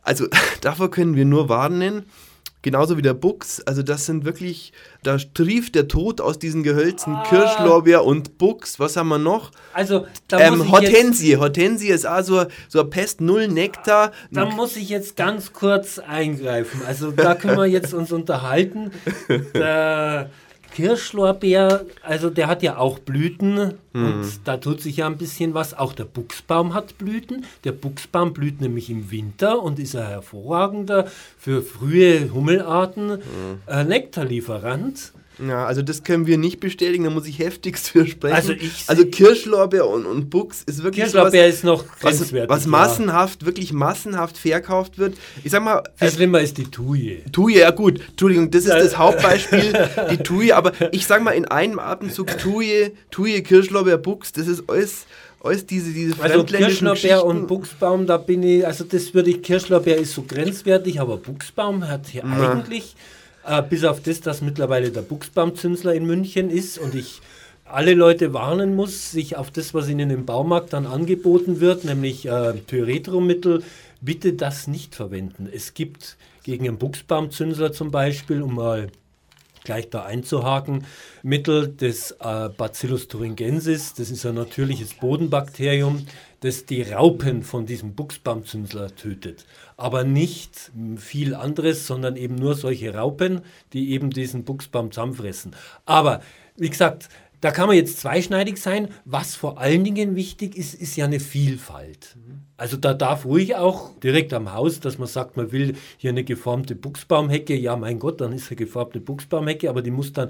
Also <laughs> davor können wir nur warnen. Genauso wie der Buchs. Also das sind wirklich, da trieft der Tod aus diesen Gehölzen. Ah. Kirschlorbeer und Buchs. Was haben wir noch? Also da ähm, Hortensie. Hortensie ist also so eine Pest, null Nektar. Da muss ich jetzt ganz kurz eingreifen. Also da können wir jetzt uns unterhalten. <laughs> Der Kirschlorbeer, also der hat ja auch Blüten mhm. und da tut sich ja ein bisschen was. Auch der Buchsbaum hat Blüten. Der Buchsbaum blüht nämlich im Winter und ist ein hervorragender für frühe Hummelarten mhm. äh, Nektarlieferant. Ja, also das können wir nicht bestätigen, da muss ich heftigst <laughs> für sprechen. Also, ich also Kirschlorbeer und, und Buchs ist wirklich Kirschlorbeer sowas, ist noch was, was massenhaft, ja. wirklich massenhaft verkauft wird. Ich sag mal... Viel schlimmer ist die Tuje. Tuje, ja gut, Entschuldigung, das ist das Hauptbeispiel, <laughs> die Tuje, aber ich sag mal in einem Atemzug Tuje, Tuje, Kirschlorbeer, Buchs, das ist alles alles diese, diese Also Kirschlorbeer und Buchsbaum, da bin ich, also das würde ich, Kirschlorbeer ist so grenzwertig, aber Buchsbaum hat hier Na. eigentlich äh, bis auf das, dass mittlerweile der Buchsbaumzünsler in München ist und ich alle Leute warnen muss, sich auf das, was ihnen im Baumarkt dann angeboten wird, nämlich äh, Thyretromittel, bitte das nicht verwenden. Es gibt gegen einen Buchsbaumzünsler zum Beispiel, um mal gleich da einzuhaken, Mittel des äh, Bacillus thuringiensis, das ist ein natürliches Bodenbakterium, das die Raupen von diesem Buchsbaumzünsler tötet. Aber nicht viel anderes, sondern eben nur solche Raupen, die eben diesen Buchsbaum zusammenfressen. Aber wie gesagt, da kann man jetzt zweischneidig sein. Was vor allen Dingen wichtig ist, ist ja eine Vielfalt. Also da darf ruhig auch direkt am Haus, dass man sagt, man will hier eine geformte Buchsbaumhecke. Ja, mein Gott, dann ist eine geformte Buchsbaumhecke, aber die muss dann,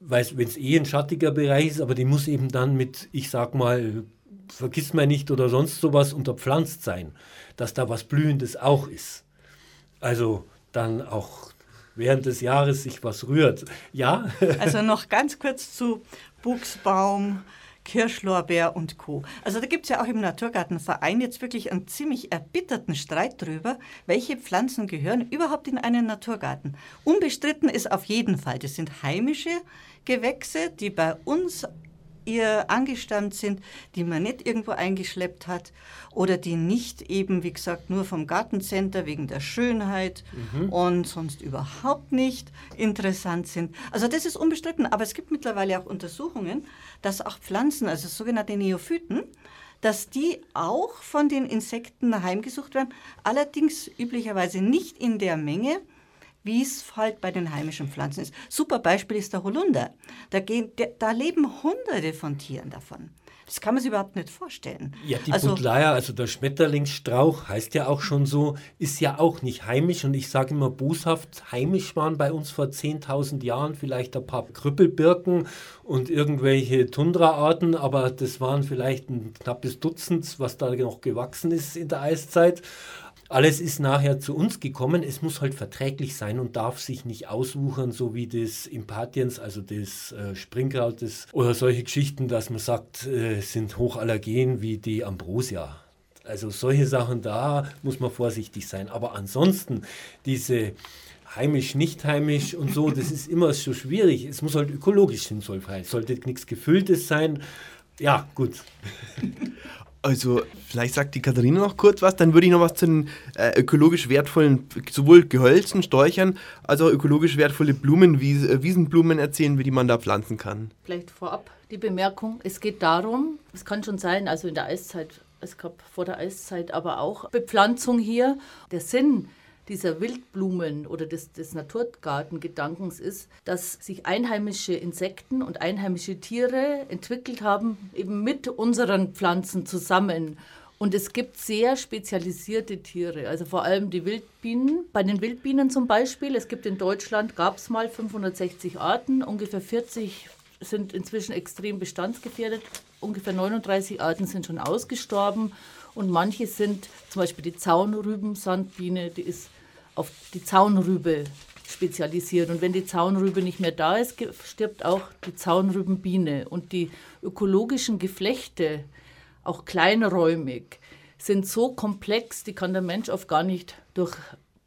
wenn es eh ein schattiger Bereich ist, aber die muss eben dann mit, ich sag mal, vergiss mal nicht oder sonst sowas unterpflanzt sein, dass da was Blühendes auch ist. Also dann auch während des Jahres sich was rührt. Ja? <laughs> Also noch ganz kurz zu Buchsbaum, Kirschlorbeer und Co. Also da gibt es ja auch im Naturgartenverein jetzt wirklich einen ziemlich erbitterten Streit drüber, welche Pflanzen gehören überhaupt in einen Naturgarten. Unbestritten ist auf jeden Fall, das sind heimische Gewächse, die bei uns ihr angestammt sind, die man nicht irgendwo eingeschleppt hat oder die nicht eben, wie gesagt, nur vom Gartencenter wegen der Schönheit mhm. und sonst überhaupt nicht interessant sind. Also das ist unbestritten, aber es gibt mittlerweile auch Untersuchungen, dass auch Pflanzen, also sogenannte Neophyten, dass die auch von den Insekten heimgesucht werden, allerdings üblicherweise nicht in der Menge, wie es halt bei den heimischen Pflanzen ist. Super Beispiel ist der Holunder. Da, gehen, da leben Hunderte von Tieren davon. Das kann man sich überhaupt nicht vorstellen. Ja, die also, Buddleia, also der Schmetterlingsstrauch, heißt ja auch schon so, ist ja auch nicht heimisch. Und ich sage immer boshaft, heimisch waren bei uns vor 10.000 Jahren vielleicht ein paar Krüppelbirken und irgendwelche Tundraarten, aber das waren vielleicht ein knappes Dutzend, was da noch gewachsen ist in der Eiszeit. Alles ist nachher zu uns gekommen. Es muss halt verträglich sein und darf sich nicht auswuchern, so wie das Impatiens, also das äh, Springkrautes oder solche Geschichten, dass man sagt, äh, sind hochallergen wie die Ambrosia. Also solche Sachen, da muss man vorsichtig sein. Aber ansonsten diese heimisch, nicht heimisch und so, das ist immer so schwierig. Es muss halt ökologisch sinnvoll sein. Sollte nichts Gefülltes sein. Ja, gut. <laughs> Also, vielleicht sagt die Katharina noch kurz was, dann würde ich noch was zu den äh, ökologisch wertvollen, sowohl Gehölzen, Sträuchern, als auch ökologisch wertvolle Blumen, Wies, äh, Wiesenblumen erzählen, wie die man da pflanzen kann. Vielleicht vorab die Bemerkung, es geht darum, es kann schon sein, also in der Eiszeit, es gab vor der Eiszeit aber auch Bepflanzung hier. Der Sinn dieser Wildblumen oder des, des Naturgartengedankens ist, dass sich einheimische Insekten und einheimische Tiere entwickelt haben, eben mit unseren Pflanzen zusammen. Und es gibt sehr spezialisierte Tiere, also vor allem die Wildbienen. Bei den Wildbienen zum Beispiel, es gibt in Deutschland, gab es mal 560 Arten, ungefähr 40 sind inzwischen extrem bestandsgefährdet, ungefähr 39 Arten sind schon ausgestorben und manche sind, zum Beispiel die Zaunrübensandbiene, die ist auf die Zaunrübe spezialisiert. Und wenn die Zaunrübe nicht mehr da ist, stirbt auch die Zaunrübenbiene. Und die ökologischen Geflechte, auch kleinräumig, sind so komplex, die kann der Mensch oft gar nicht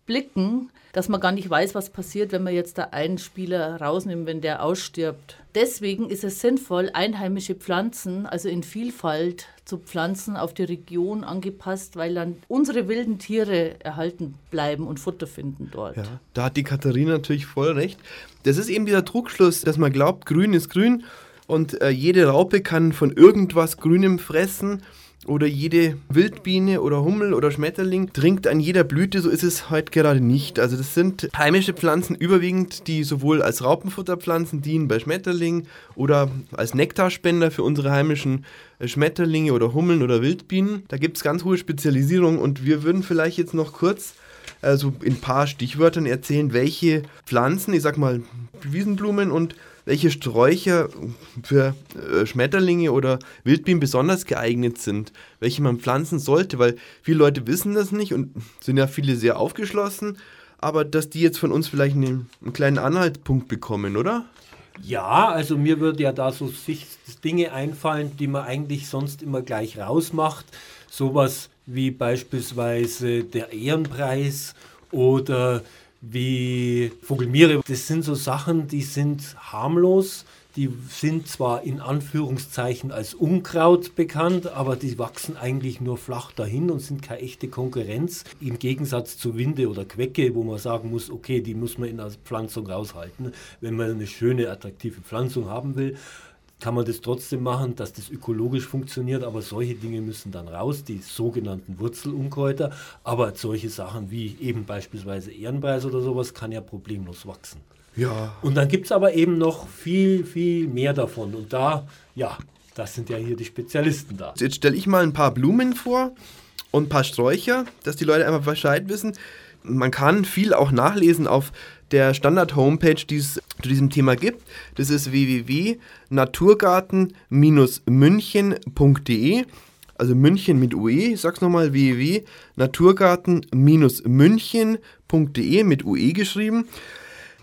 durchblicken, dass man gar nicht weiß, was passiert, wenn man jetzt da einen Spieler rausnimmt, wenn der ausstirbt. Deswegen ist es sinnvoll, einheimische Pflanzen, also in Vielfalt zu pflanzen, auf die Region angepasst, weil dann unsere wilden Tiere erhalten bleiben und Futter finden dort. Ja, da hat die Katharina natürlich voll recht. Das ist eben dieser Trugschluss, dass man glaubt, grün ist grün und äh, jede Raupe kann von irgendwas Grünem fressen oder jede Wildbiene oder Hummel oder Schmetterling trinkt an jeder Blüte, so ist es heute gerade nicht. Also das sind heimische Pflanzen überwiegend, die sowohl als Raupenfutterpflanzen dienen bei Schmetterlingen oder als Nektarspender für unsere heimischen äh, Schmetterlinge oder Hummeln oder Wildbienen. Da gibt es ganz hohe Spezialisierung und wir würden vielleicht jetzt noch kurz also in ein paar Stichwörtern erzählen, welche Pflanzen, ich sag mal Wiesenblumen und welche Sträucher für äh, Schmetterlinge oder Wildbienen besonders geeignet sind, welche man pflanzen sollte, weil viele Leute wissen das nicht und sind ja viele sehr aufgeschlossen, aber dass die jetzt von uns vielleicht einen, einen kleinen Anhaltspunkt bekommen, oder? Ja, also mir würde ja da so Dinge einfallen, die man eigentlich sonst immer gleich rausmacht. Sowas wie beispielsweise der Ehrenpreis oder wie Vogelmiere. Das sind so Sachen, die sind harmlos. Die sind zwar in Anführungszeichen als Unkraut bekannt, aber die wachsen eigentlich nur flach dahin und sind keine echte Konkurrenz. Im Gegensatz zu Winde oder Quecke, wo man sagen muss, okay, die muss man in der Pflanzung raushalten, wenn man eine schöne, attraktive Pflanzung haben will kann man das trotzdem machen, dass das ökologisch funktioniert, aber solche Dinge müssen dann raus, die sogenannten Wurzelunkräuter, aber solche Sachen wie eben beispielsweise Ehrenpreis oder sowas kann ja problemlos wachsen. Ja. Und dann gibt es aber eben noch viel, viel mehr davon und da, ja, das sind ja hier die Spezialisten da. Jetzt stelle ich mal ein paar Blumen vor und ein paar Sträucher, dass die Leute einfach Bescheid wissen. Man kann viel auch nachlesen auf der Standard-Homepage, die es zu diesem Thema gibt. Das ist www.naturgarten-münchen.de. Also München mit UE. Ich sag's nochmal: www.naturgarten-münchen.de mit UE geschrieben.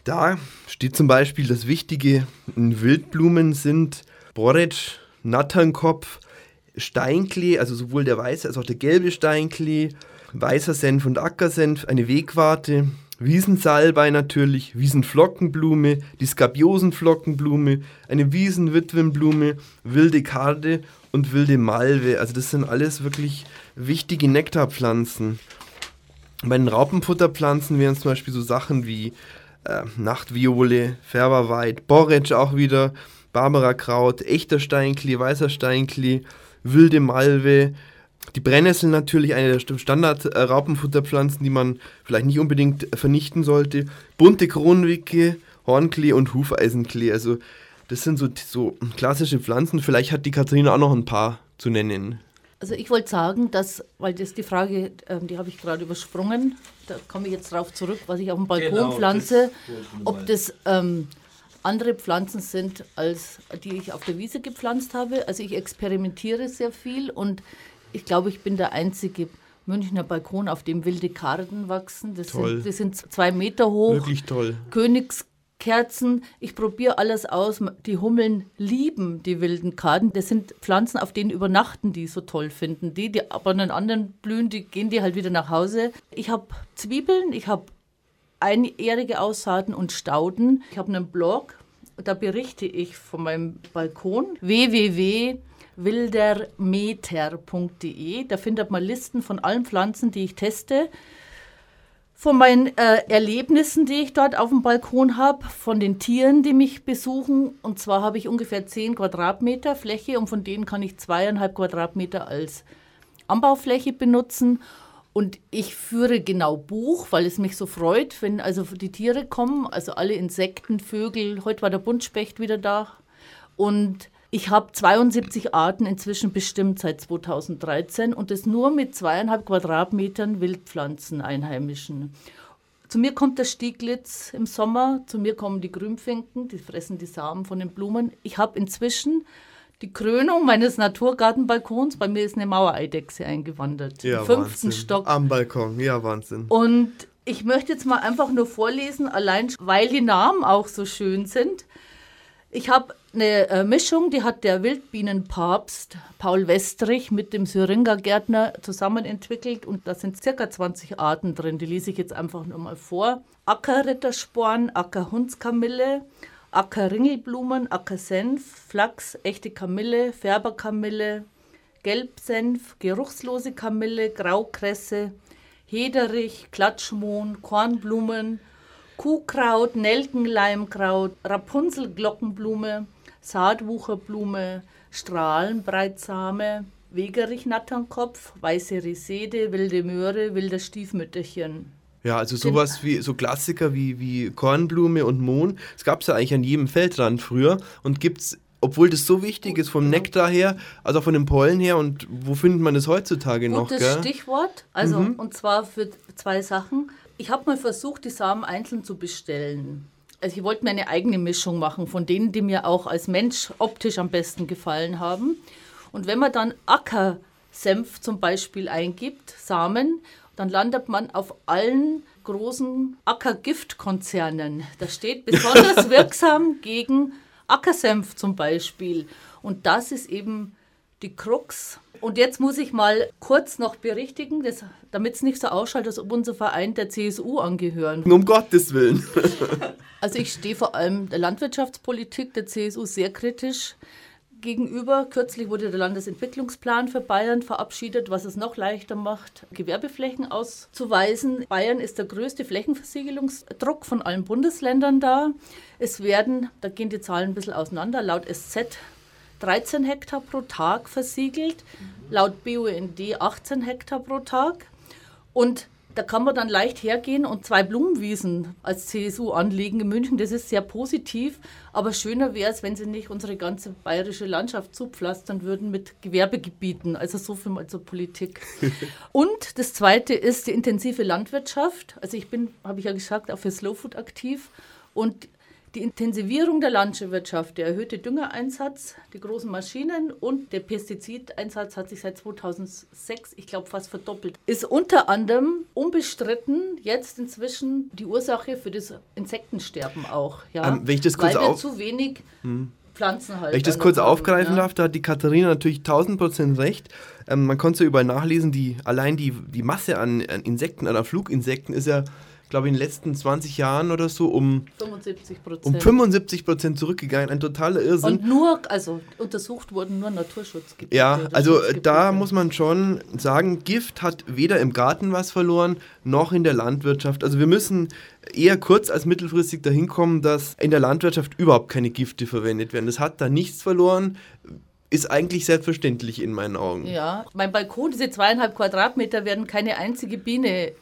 Da steht zum Beispiel, dass wichtige Wildblumen sind Borretsch, Natternkopf, Steinklee, also sowohl der weiße als auch der gelbe Steinklee, weißer Senf und Ackersenf, eine Wegwarte, Wiesensalbei natürlich, Wiesenflockenblume, die Skabiosenflockenblume, eine Wiesenwitwenblume, wilde Karde und wilde Malve. Also das sind alles wirklich wichtige Nektarpflanzen. Bei den Raupenfutterpflanzen wären zum Beispiel so Sachen wie äh, Nachtviole, Färberweid, Borretsch auch wieder, Barbarakraut, echter Steinklee, weißer Steinklee, wilde Malve, die Brennnessel natürlich eine der Standard-Raupenfutterpflanzen, die man vielleicht nicht unbedingt vernichten sollte. Bunte Kronwicke, Hornklee und Hufeisenklee. Also Das sind so, so klassische Pflanzen. Vielleicht hat die Katharina auch noch ein paar zu nennen. Also ich wollte sagen, dass, weil das die Frage, ähm, die habe ich gerade übersprungen, da komme ich jetzt drauf zurück, was ich auf dem Balkon Genau, pflanze, das ob das ähm, andere Pflanzen sind, als die ich auf der Wiese gepflanzt habe. Also ich experimentiere sehr viel und ich glaube, ich bin der einzige Münchner Balkon, auf dem wilde Karden wachsen. Das, Toll. sind, das sind zwei Meter hoch. Wirklich toll. Königskerzen. Ich probiere alles aus. Die Hummeln lieben die wilden Karten. Das sind Pflanzen, auf denen übernachten die so toll finden. Die, die aber an den anderen blühen, die gehen die halt wieder nach Hause. Ich habe Zwiebeln, ich habe einjährige Aussaaten und Stauden. Ich habe einen Blog, da berichte ich von meinem Balkon. www.wildermeter.de. Da findet man Listen von allen Pflanzen, die ich teste von meinen äh, Erlebnissen, die ich dort auf dem Balkon habe, von den Tieren, die mich besuchen. Und zwar habe ich ungefähr 10 Quadratmeter Fläche und von denen kann ich zweieinhalb Quadratmeter als Anbaufläche benutzen. Und ich führe genau Buch, weil es mich so freut, wenn also die Tiere kommen, also alle Insekten, Vögel. Heute war der Buntspecht wieder da. Und ich habe 72 Arten inzwischen bestimmt seit 2013 und das nur mit zweieinhalb Quadratmetern Wildpflanzen einheimischen. Zu mir kommt der Stieglitz im Sommer, zu mir kommen die Grünfinken, die fressen die Samen von den Blumen. Ich habe inzwischen die Krönung meines Naturgartenbalkons, bei mir ist eine Mauereidechse eingewandert, Ja, im fünften Wahnsinn. Stock. Am Balkon, ja, Wahnsinn. Und ich möchte jetzt mal einfach nur vorlesen, allein weil die Namen auch so schön sind. Ich habe eine äh, Mischung, die hat der Wildbienenpapst Paul Westrich mit dem Syringa-Gärtner zusammen entwickelt und da sind circa 20 Arten drin. Die lese ich jetzt einfach nur mal vor. Ackerrittersporn, Ackerhundskamille, Ackerringelblumen, Ackersenf, Flachs, echte Kamille, Färberkamille, Gelbsenf, geruchslose Kamille, Graukresse, Hederich, Klatschmohn, Kornblumen, Kuhkraut, Nelkenleimkraut, Rapunzelglockenblume, Saatwucherblume, Strahlenbreitsame, Wegerich-Natternkopf, weiße Resede, wilde Möhre, wilder Stiefmütterchen. Ja, also sowas wie so Klassiker wie, wie Kornblume und Mohn. Das gab es ja eigentlich an jedem Feldrand früher und gibt's, obwohl das so wichtig ist vom Nektar her, also von den Pollen her und wo findet man das heutzutage noch, Gutes? Stichwort, also und zwar für zwei Sachen. Ich habe mal versucht, die Samen einzeln zu bestellen. Also ich wollte mir eine eigene Mischung machen von denen, die mir auch als Mensch optisch am besten gefallen haben. Und wenn man dann Ackersenf zum Beispiel eingibt, Samen, dann landet man auf allen großen Ackergiftkonzernen. Da steht <laughs> besonders wirksam gegen Ackersenf zum Beispiel. Und das ist eben die Krux. Und jetzt muss ich mal kurz noch berichtigen, damit es nicht so ausschaut, als ob unser Verein der CSU angehören. Um Gottes Willen. <laughs> Also ich stehe vor allem der Landwirtschaftspolitik der CSU sehr kritisch gegenüber. Kürzlich wurde der Landesentwicklungsplan für Bayern verabschiedet, was es noch leichter macht, Gewerbeflächen auszuweisen. Bayern ist der größte Flächenversiegelungsdruck von allen Bundesländern da. Es werden, da gehen die Zahlen ein bisschen auseinander, laut SZ 13 Hektar pro Tag versiegelt, laut BUND 18 Hektar pro Tag. Und da kann man dann leicht hergehen und zwei Blumenwiesen als CSU anlegen in München. Das ist sehr positiv. Aber schöner wäre es, wenn sie nicht unsere ganze bayerische Landschaft zupflastern würden mit Gewerbegebieten. Also so viel mal zur Politik. <laughs> und das Zweite ist die intensive Landwirtschaft. Also ich bin, habe ich ja gesagt, auch für Slow Food aktiv. Und die Intensivierung der Landwirtschaft, der erhöhte Düngereinsatz, die großen Maschinen und der Pestizideinsatz hat sich seit 2006, ich glaube, fast verdoppelt. Ist unter anderem unbestritten jetzt inzwischen die Ursache für das Insektensterben auch. Ja? Ähm, wenn ich das kurz Weil wir zu wenig Pflanzen halt. Wenn ich das der kurz aufgreifen ja. darf, da hat die Katharina natürlich 1000 Prozent recht. Ähm, man konnte es ja überall nachlesen, die, allein die, die Masse an, an Insekten, an Fluginsekten ist ja, glaube ich, in den letzten 20 Jahren oder so um, 75 Prozent. um 75 Prozent zurückgegangen. Ein totaler Irrsinn. Und nur, also untersucht wurden nur Naturschutzgebiete. Ja, also da muss man schon sagen, Gift hat weder im Garten was verloren, noch in der Landwirtschaft. Also wir müssen eher kurz- als mittelfristig dahin kommen, dass in der Landwirtschaft überhaupt keine Gifte verwendet werden. Das hat da nichts verloren, ist eigentlich selbstverständlich in meinen Augen. Ja, mein Balkon, diese zweieinhalb Quadratmeter, werden keine einzige Biene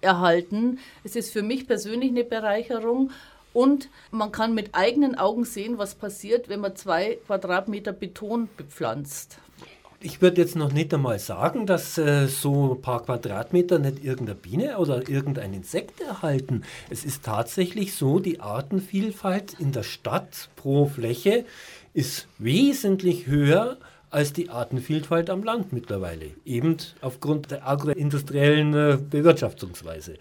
erhalten. Es ist für mich persönlich eine Bereicherung Und man kann mit eigenen Augen sehen, was passiert, wenn man zwei Quadratmeter Beton bepflanzt. Ich würde jetzt noch nicht einmal sagen, dass äh, so ein paar Quadratmeter nicht irgendeine Biene oder irgendein Insekt erhalten. Es ist tatsächlich so, die Artenvielfalt in der Stadt pro Fläche ist wesentlich höher als die Artenvielfalt am Land mittlerweile, eben aufgrund der agroindustriellen äh, Bewirtschaftungsweise.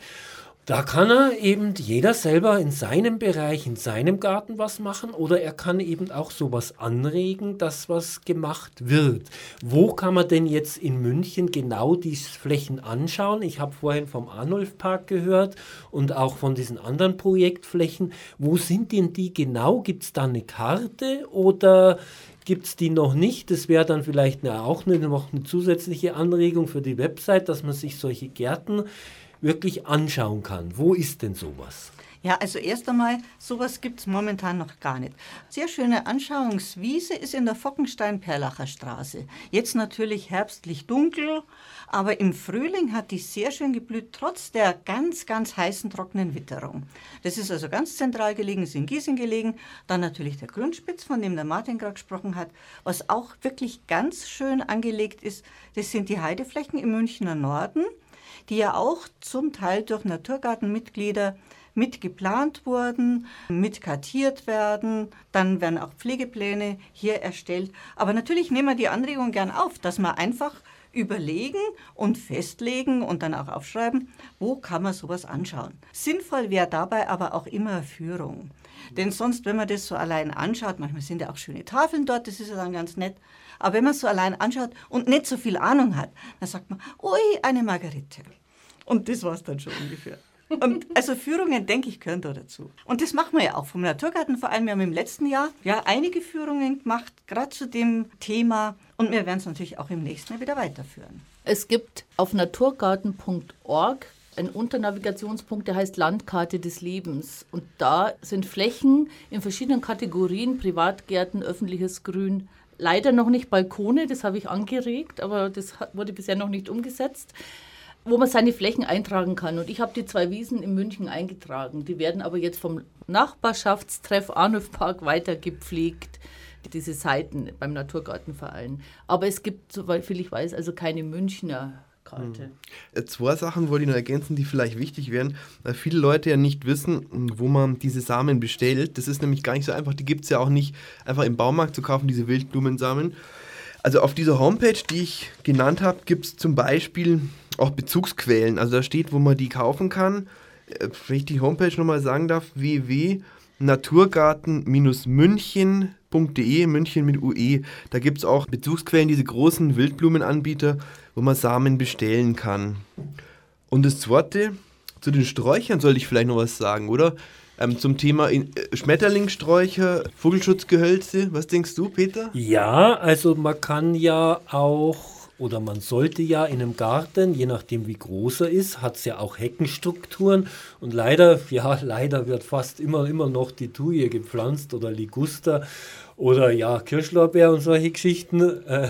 Da kann er eben jeder selber in seinem Bereich, in seinem Garten was machen oder er kann eben auch sowas anregen, dass was gemacht wird. Wo kann man denn jetzt in München genau die Flächen anschauen? Ich habe vorhin vom Arnulf Park gehört und auch von diesen anderen Projektflächen. Wo sind denn die genau? Gibt es da eine Karte oder gibt es die noch nicht? Das wäre dann vielleicht eine, auch eine, noch eine zusätzliche Anregung für die Website, dass man sich solche Gärten wirklich anschauen kann. Wo ist denn sowas? Ja, also erst einmal, sowas gibt es momentan noch gar nicht. Sehr schöne Anschauungswiese ist in der Fockenstein-Perlacher Straße. Jetzt natürlich herbstlich dunkel, aber im Frühling hat die sehr schön geblüht, trotz der ganz, ganz heißen, trockenen Witterung. Das ist also ganz zentral gelegen, ist in Gießen gelegen. Dann natürlich der Grundspitz, von dem der Martin gerade gesprochen hat. Was auch wirklich ganz schön angelegt ist, das sind die Heideflächen im Münchner Norden die ja auch zum Teil durch Naturgartenmitglieder mit geplant wurden, mit kartiert werden. Dann werden auch Pflegepläne hier erstellt. Aber natürlich nehmen wir die Anregung gern auf, dass man einfach überlegen und festlegen und dann auch aufschreiben, wo kann man sowas anschauen. Sinnvoll wäre dabei aber auch immer Führung. Denn sonst, wenn man das so allein anschaut, manchmal sind ja auch schöne Tafeln dort, das ist ja dann ganz nett, aber wenn man es so allein anschaut und nicht so viel Ahnung hat, dann sagt man, ui, eine Margarite. Und das war es dann schon ungefähr. Und also Führungen, denke ich, gehören da dazu. Und das machen wir ja auch vom Naturgartenverein. Wir haben im letzten Jahr ja einige Führungen gemacht, gerade zu dem Thema. Und wir werden es natürlich auch im nächsten Jahr wieder weiterführen. Es gibt auf naturgarten.org einen Unternavigationspunkt, der heißt Landkarte des Lebens. Und da sind Flächen in verschiedenen Kategorien, Privatgärten, öffentliches Grün, leider noch nicht Balkone, das habe ich angeregt, aber das wurde bisher noch nicht umgesetzt wo man seine Flächen eintragen kann. Und ich habe die zwei Wiesen in München eingetragen. Die werden aber jetzt vom Nachbarschaftstreff Arnulf Park weiter gepflegt, diese Seiten beim Naturgartenverein. Aber es gibt, soweit ich weiß, also keine Münchner Karte. Hm. Zwei Sachen wollte ich noch ergänzen, die vielleicht wichtig wären, weil viele Leute ja nicht wissen, wo man diese Samen bestellt. Das ist nämlich gar nicht so einfach. Die gibt es ja auch nicht einfach im Baumarkt zu kaufen, diese Wildblumensamen. Also auf dieser Homepage, die ich genannt habe, gibt es zum Beispiel auch Bezugsquellen. Also da steht, wo man die kaufen kann. Äh, wenn ich die Homepage nochmal sagen darf, www.naturgarten-münchen.de, München mit UE. Da gibt es auch Bezugsquellen, diese großen Wildblumenanbieter, wo man Samen bestellen kann. Und das zweite, zu den Sträuchern sollte ich vielleicht noch was sagen, oder? Ähm, zum Thema äh, Schmetterlingssträucher, Vogelschutzgehölze. Was denkst du, Peter? Ja, also man kann ja auch oder man sollte ja in einem Garten, je nachdem wie groß er ist, hat es ja auch Heckenstrukturen und leider, ja, leider wird fast immer, immer noch die Thuje gepflanzt oder Liguster oder ja, Kirschlorbeer und solche Geschichten. Äh,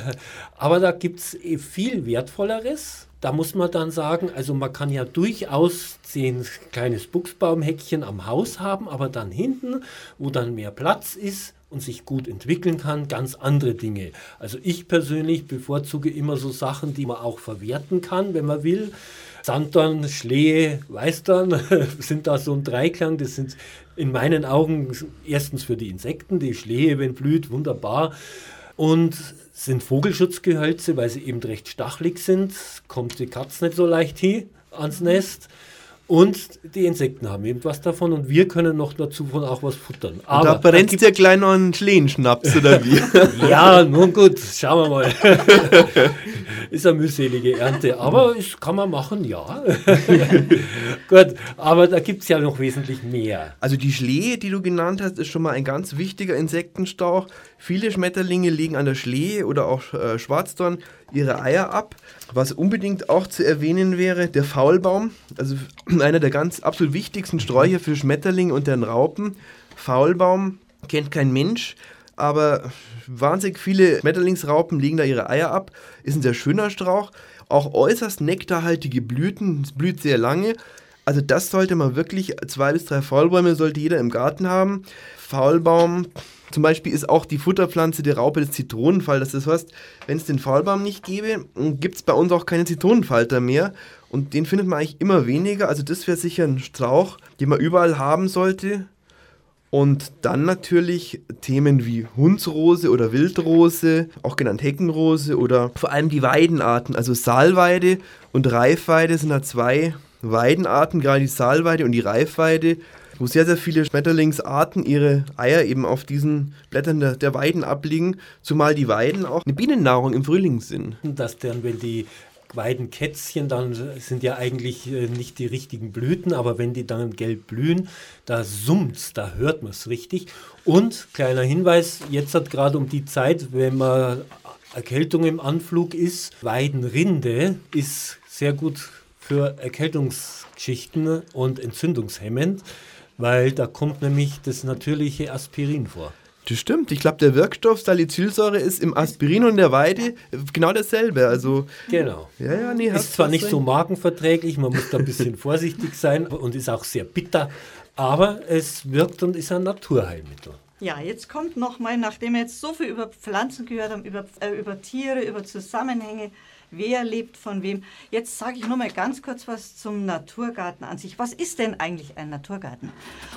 aber da gibt es eh viel Wertvolleres. Da muss man dann sagen, also man kann ja durchaus ein kleines Buchsbaumhäckchen am Haus haben, aber dann hinten, wo dann mehr Platz ist, und sich gut entwickeln kann, ganz andere Dinge. Also ich persönlich bevorzuge immer so Sachen, die man auch verwerten kann, wenn man will. Sanddorn, Schlehe, Weißdorn <laughs> sind da so ein Dreiklang. Das sind in meinen Augen erstens für die Insekten, die Schlehe, wenn blüht, wunderbar. Und sind Vogelschutzgehölze, weil sie eben recht stachelig sind, kommt die Katze nicht so leicht hin ans Nest. Und die Insekten haben eben was davon und wir können noch dazu von auch was futtern. Aber und da brennt der gleich noch einen Schlehenschnaps oder wie? <laughs> ja, nun gut, schauen wir mal. <laughs> ist eine mühselige Ernte, aber das kann man machen, ja. <laughs> gut, aber da gibt es ja noch wesentlich mehr. Also die Schlehe, die du genannt hast, ist schon mal ein ganz wichtiger Insektenstauch. Viele Schmetterlinge legen an der Schlehe oder auch äh, Schwarzdorn ihre Eier ab. Was unbedingt auch zu erwähnen wäre, der Faulbaum, also <clears throat> einer der ganz absolut wichtigsten Sträucher für Schmetterlinge und deren Raupen. Faulbaum kennt kein Mensch, aber wahnsinnig viele Schmetterlingsraupen legen da ihre Eier ab. Ist ein sehr schöner Strauch. Auch äußerst nektarhaltige Blüten, es blüht sehr lange. Also das sollte man wirklich, zwei bis drei Faulbäume sollte jeder im Garten haben. Faulbaum zum Beispiel ist auch die Futterpflanze der Raupe des Zitronenfalters. Das heißt, wenn es den Faulbaum nicht gäbe, gibt es bei uns auch keine Zitronenfalter mehr. Und den findet man eigentlich immer weniger. Also das wäre sicher ein Strauch, den man überall haben sollte. Und dann natürlich Themen wie Hundsrose oder Wildrose, auch genannt Heckenrose oder vor allem die Weidenarten. Also Saalweide und Reifweide sind da zwei Weidenarten, gerade die Saalweide und die Reifweide, wo sehr, sehr viele Schmetterlingsarten ihre Eier eben auf diesen Blättern der, der Weiden ablegen, zumal die Weiden auch eine Bienennahrung im Frühling sind. Dass dann, wenn die Weidenkätzchen, dann sind ja eigentlich äh, nicht die richtigen Blüten, aber wenn die dann gelb blühen, da summt's, da hört man es richtig. Und kleiner Hinweis, jetzt hat gerade um die Zeit, wenn man Erkältung im Anflug ist, Weidenrinde ist sehr gut für Erkältungsgeschichten und entzündungshemmend, weil da kommt nämlich das natürliche Aspirin vor. Das stimmt. Ich glaube, der Wirkstoff Salicylsäure ist im Aspirin und der Weide genau dasselbe. Also, genau. Ja, ja, nee, ist zwar nicht so magenverträglich, man muss da ein bisschen <laughs> vorsichtig sein und ist auch sehr bitter, aber es wirkt und ist ein Naturheilmittel. Ja, jetzt kommt nochmal, nachdem wir jetzt so viel über Pflanzen gehört haben, über, äh, über Tiere, über Zusammenhänge, wer lebt von wem. Jetzt sage ich nur mal ganz kurz was zum Naturgarten an sich. Was ist denn eigentlich ein Naturgarten?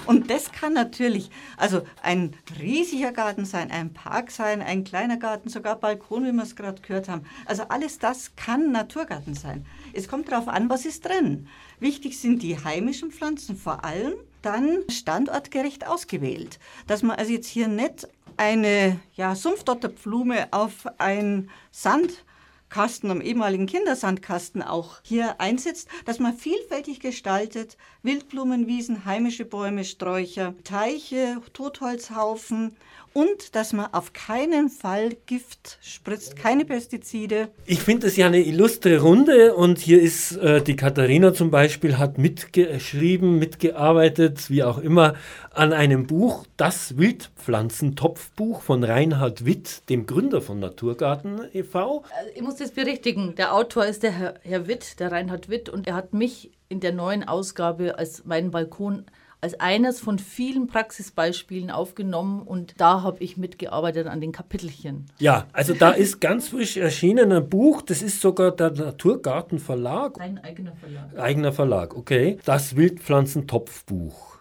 Und das kann natürlich also ein riesiger Garten sein, ein Park sein, ein kleiner Garten, sogar Balkon, wie wir es gerade gehört haben. Also alles das kann Naturgarten sein. Es kommt darauf an, was ist drin. Wichtig sind die heimischen Pflanzen vor allem, dann standortgerecht ausgewählt. Dass man also jetzt hier nicht eine ja, Sumpfdotterblume auf ein Sand Kasten, am ehemaligen Kindersandkasten auch hier einsetzt, dass man vielfältig gestaltet, Wildblumenwiesen, heimische Bäume, Sträucher, Teiche, Totholzhaufen und dass man auf keinen Fall Gift spritzt, keine Pestizide. Ich finde es ja eine illustre Runde und hier ist äh, die Katharina zum Beispiel, hat mitgeschrieben, mitgearbeitet, wie auch immer, an einem Buch, das Wildpflanzentopfbuch von Reinhard Witt, dem Gründer von Naturgarten e.V. Also ich muss das berichtigen. Der Autor ist der Herr, Herr Witt, der Reinhard Witt, und er hat mich in der neuen Ausgabe als meinen Balkon als eines von vielen Praxisbeispielen aufgenommen und da habe ich mitgearbeitet an den Kapitelchen. Ja, also da ist ganz frisch erschienen ein Buch, das ist sogar der Naturgarten Verlag. Ein eigener Verlag. Eigener Verlag, okay. Das Wildpflanzentopfbuch.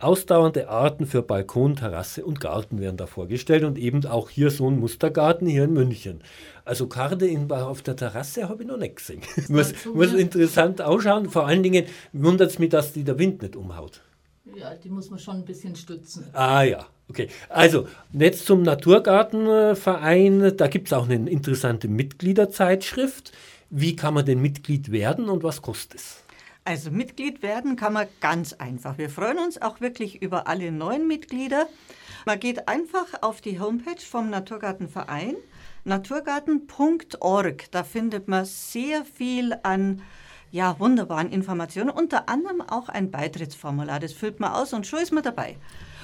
Ausdauernde Arten für Balkon, Terrasse und Garten werden da vorgestellt und eben auch hier so ein Mustergarten hier in München. Also Karte in, auf der Terrasse habe ich noch nicht gesehen. muss, muss interessant ausschauen. Vor allen Dingen wundert es mich, dass die der Wind nicht umhaut. Ja, die muss man schon ein bisschen stützen. Ah ja, okay. Also, jetzt zum Naturgartenverein. Da gibt es auch eine interessante Mitgliederzeitschrift. Wie kann man denn Mitglied werden und was kostet es? Also Mitglied werden kann man ganz einfach. Wir freuen uns auch wirklich über alle neuen Mitglieder. Man geht einfach auf die Homepage vom Naturgartenverein, naturgarten.org. Da findet man sehr viel an ja, wunderbaren Informationen, unter anderem auch ein Beitrittsformular. Das füllt man aus und schon ist man dabei.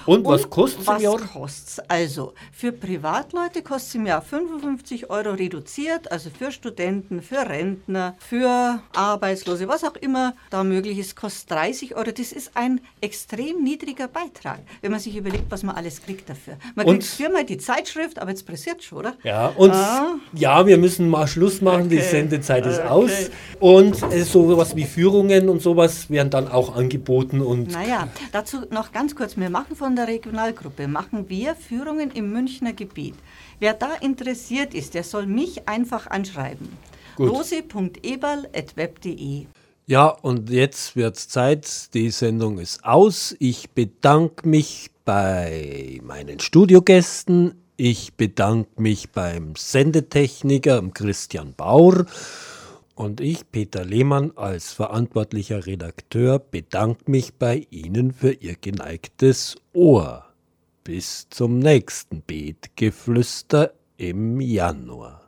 Und was kostet es im Jahr? Was kostet Also, für Privatleute kostet es im Jahr 55 Euro reduziert, also für Studenten, für Rentner, für Arbeitslose, was auch immer da möglich ist, kostet 30 Euro. Das ist ein extrem niedriger Beitrag, wenn man sich überlegt, was man alles kriegt dafür. Man und kriegt viermal die Zeitschrift, aber jetzt pressiert schon, oder? Ja, und ah. ja, wir müssen mal Schluss machen, okay. die Sendezeit ist okay. aus. Und äh, sowas wie Führungen und sowas werden dann auch angeboten. Und naja, dazu noch ganz kurz, wir machen von der Regionalgruppe machen wir Führungen im Münchner Gebiet. Wer da interessiert ist, der soll mich einfach anschreiben. rose.eberl.web.de Ja, und jetzt wird es Zeit. Die Sendung ist aus. Ich bedanke mich bei meinen Studiogästen. Ich bedanke mich beim Sendetechniker Christian Baur. Und ich, Peter Lehmann, als verantwortlicher Redakteur, bedanke mich bei Ihnen für Ihr geneigtes Ohr. Bis zum nächsten Beetgeflüster im Januar.